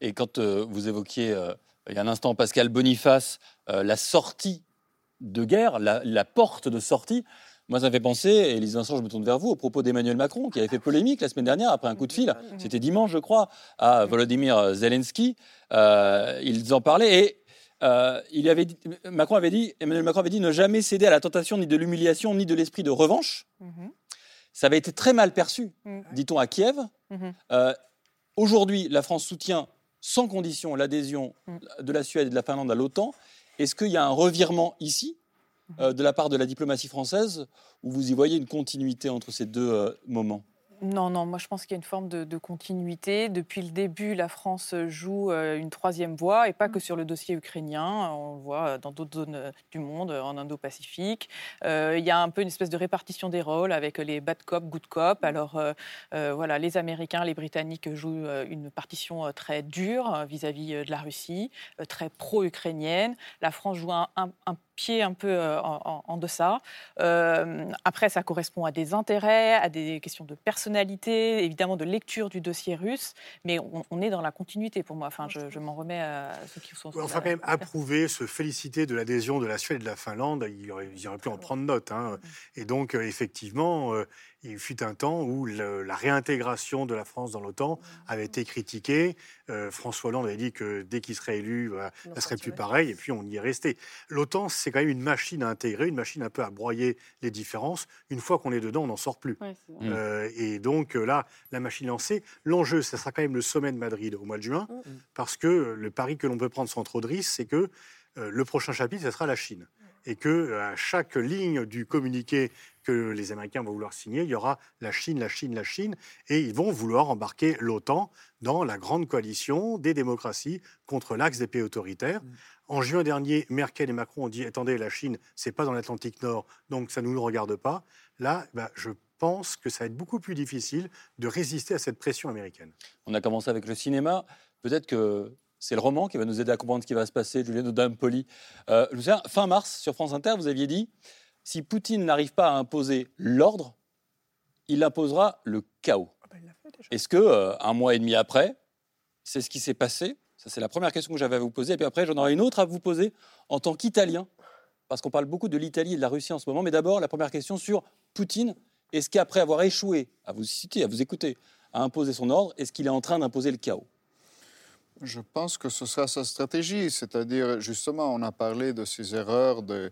Et quand euh, vous évoquiez euh, il y a un instant Pascal Boniface, la sortie de guerre, la, porte de sortie. Moi, ça me fait penser, et les instants, je me tourne vers vous, au propos d'Emmanuel Macron, qui avait fait polémique la semaine dernière après un coup de fil, c'était dimanche, je crois, à Volodymyr Zelensky. Euh, ils en parlaient et euh, il avait Macron avait dit, Emmanuel Macron avait dit ne jamais céder à la tentation ni de l'humiliation ni de l'esprit de revanche. Mhm. Ça avait été très mal perçu, mhm. dit-on à Kiev. Mhm. Euh, aujourd'hui, la France soutient sans condition l'adhésion de la Suède et de la Finlande à l'OTAN. Est-ce qu'il y a un revirement ici euh, de la part de la diplomatie française ou vous y voyez une continuité entre ces deux euh, moments? Non, non, moi je pense qu'il y a une forme de, continuité. Depuis le début, la France joue euh, une troisième voie, et pas que sur le dossier ukrainien, on le voit dans d'autres zones euh, du monde, en Indo-Pacifique. Euh, il y a un peu une espèce de répartition des rôles avec les bad cop, good cop. Alors voilà, les Américains, les Britanniques jouent une partition très dure vis-à-vis de la Russie, très pro-ukrainienne. La France joue un, un, un pied un peu euh, en, deçà. Euh, après, ça correspond à des intérêts, à des questions de personnalité, évidemment de lecture du dossier russe, mais on, est dans la continuité pour moi. Enfin, je, m'en remets à ceux qui sont. on va quand même approuver, se féliciter de l'adhésion de la Suède et de la Finlande. Ils auraient, pu en prendre note. Hein. Et donc, euh, effectivement, il fut un temps où la réintégration de la France dans l'OTAN avait été critiquée. Euh, François Hollande avait dit que dès qu'il serait élu, bah, ça ne serait plus pareil, et puis on y est resté. L'OTAN, c'est quand même une machine à intégrer, une machine un peu à broyer les différences. Une fois qu'on est dedans, on n'en sort plus. Euh, et donc euh, là, la machine lancée, l'enjeu, ce sera quand même le sommet de Madrid au mois de juin, mm. parce que le pari que l'on peut prendre sans trop de risques, c'est que le prochain chapitre, ce sera la Chine et que à chaque ligne du communiqué que les Américains vont vouloir signer, il y aura la Chine, la Chine, la Chine, et ils vont vouloir embarquer l'OTAN dans la grande coalition des démocraties contre l'axe des pays autoritaires. Mm. En juin dernier, Merkel et Macron ont dit attendez, la Chine, c'est pas dans l'Atlantique Nord, donc ça ne nous regarde pas. Là, bah, je pense que ça va être beaucoup plus difficile de résister à cette pression américaine. On a commencé avec le cinéma. Peut-être que c'est le roman qui va nous aider à comprendre ce qui va se passer, Julien Odampoli. Euh, fin mars, sur France Inter, vous aviez dit si Poutine n'arrive pas à imposer l'ordre, il imposera le chaos. Ah bah, Est-ce que euh, un mois et demi après, c'est ce qui s'est passé? Ça, c'est la première question que j'avais à vous poser. Et puis après, j'en aurai une autre à vous poser en tant qu'Italien, parce qu'on parle beaucoup de l'Italie et de la Russie en ce moment. Mais d'abord, la première question sur Poutine. Est-ce qu'après avoir échoué à vous citer, à vous écouter, à imposer son ordre, est-ce qu'il est en train d'imposer le chaos? Je pense que ce sera sa stratégie, c'est-à-dire justement, on a parlé de ces erreurs de,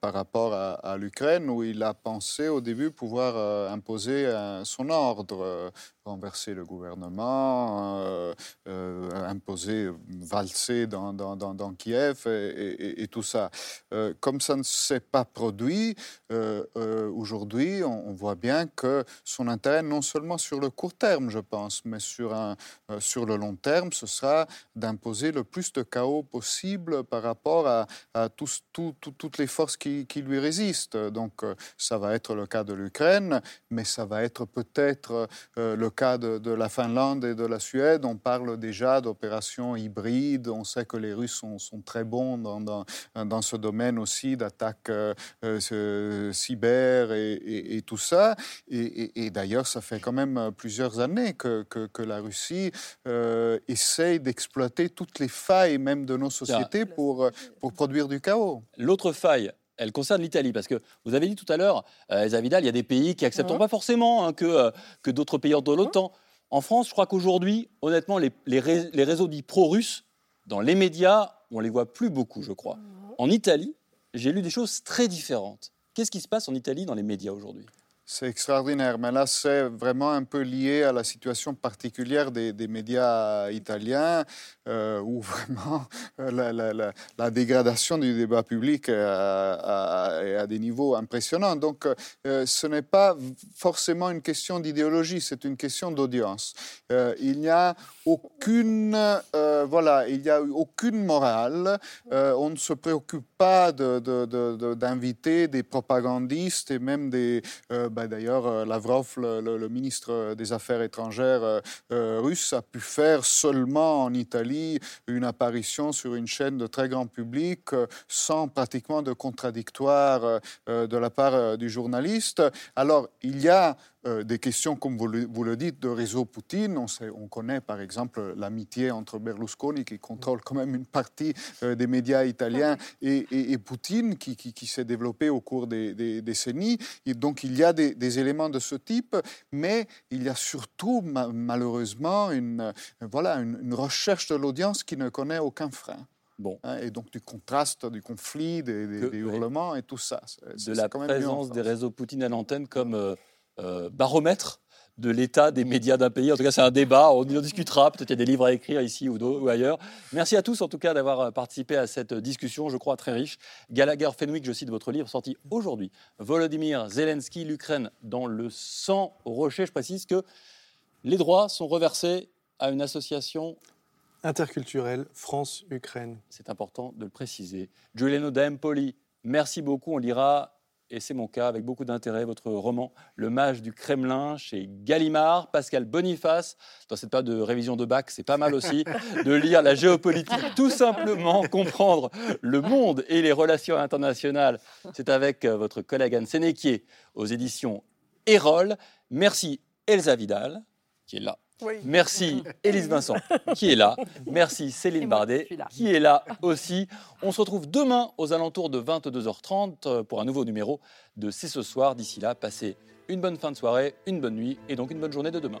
par rapport à, l'Ukraine, où il a pensé au début pouvoir imposer son ordre renverser le gouvernement, euh, euh, imposer, valser dans, dans, dans, Kiev et, tout ça. Euh, comme ça ne s'est pas produit, aujourd'hui, on, voit bien que son intérêt, non seulement sur le court terme, je pense, mais sur, un, sur le long terme, ce sera d'imposer le plus de chaos possible par rapport à, à tous, toutes les forces qui, qui, lui résistent. Donc, ça va être le cas de l'Ukraine, mais ça va être peut-être le cas de, la Finlande et de la Suède, on parle déjà d'opérations hybrides. On sait que les Russes sont, très bons dans, dans, ce domaine aussi d'attaques euh, euh, cyber et, tout ça. Et, d'ailleurs, ça fait quand même plusieurs années que, que, la Russie euh, essaye d'exploiter toutes les failles même de nos sociétés pour, pour produire du chaos. L'autre faille, elle concerne l'Italie, parce que vous avez dit tout à l'heure, euh, Vidal, il y a des pays qui acceptent pas forcément hein, que, euh, que d'autres pays de l'OTAN. En France, je crois qu'aujourd'hui, honnêtement, les, les, réseaux dits pro-russes, dans les médias, on les voit plus beaucoup, je crois. En Italie, j'ai lu des choses très différentes. Qu'est-ce qui se passe en Italie dans les médias aujourd'hui? C'est extraordinaire, mais là, c'est vraiment un peu lié à la situation particulière des, médias italiens, euh, où vraiment euh, la, dégradation du débat public est à, des niveaux impressionnants. Donc, euh, ce n'est pas forcément une question d'idéologie, c'est une question d'audience. il n'y a aucune, voilà, il y a aucune morale. on ne se préoccupe pas d'inviter des propagandistes et même des bah, d'ailleurs, euh, Lavrov, le, ministre des Affaires étrangères euh, euh, russe, a pu faire seulement en Italie une apparition sur une chaîne de très grand public sans pratiquement de contradictoire de la part du journaliste. Alors, il y a euh, des questions, comme vous le, dites, de réseau Poutine. On, sait, on connaît par exemple l'amitié entre Berlusconi, qui contrôle quand même une partie euh, des médias italiens, et, Poutine, qui, qui, s'est développé au cours des, décennies. Et donc il y a des, éléments de ce type, mais il y a surtout malheureusement une, voilà, une, recherche de l'audience qui ne connaît aucun frein. Bon. Hein, et donc du contraste, du conflit, des, hurlements et tout ça. de la présence des réseaux Poutine à l'antenne comme euh, euh, baromètre de l'état des médias d'un pays. En tout cas, c'est un débat, on en discutera. Peut-être qu'il y a des livres à écrire ici ou, ou, ailleurs. Merci à tous, en tout cas, d'avoir euh, participé à cette discussion, je crois, très riche. Gallagher Fenwick, je cite votre livre, sorti aujourd'hui. Volodymyr Zelensky, l'Ukraine dans le sang au rocher. Je précise que les droits sont reversés à une association interculturelle France-Ukraine. C'est important de le préciser. Giuliano D'Empoli, merci beaucoup. On lira et c'est mon cas, avec beaucoup d'intérêt, votre roman Le Mage du Kremlin chez Gallimard, Pascal Boniface. Dans cette période de révision de bac, c'est pas mal aussi de lire la géopolitique, tout simplement comprendre le monde et les relations internationales. C'est avec euh, votre collègue Anne Sénéquier aux éditions Erol. Merci Elsa Vidal, qui est là Merci Élise Vincent qui est là. Merci Céline Bardet qui est là aussi. On se retrouve demain aux alentours de 22h30 euh, pour un nouveau numéro de C'est ce soir. D'ici là, passez une bonne fin de soirée, une bonne nuit et donc une bonne journée de demain.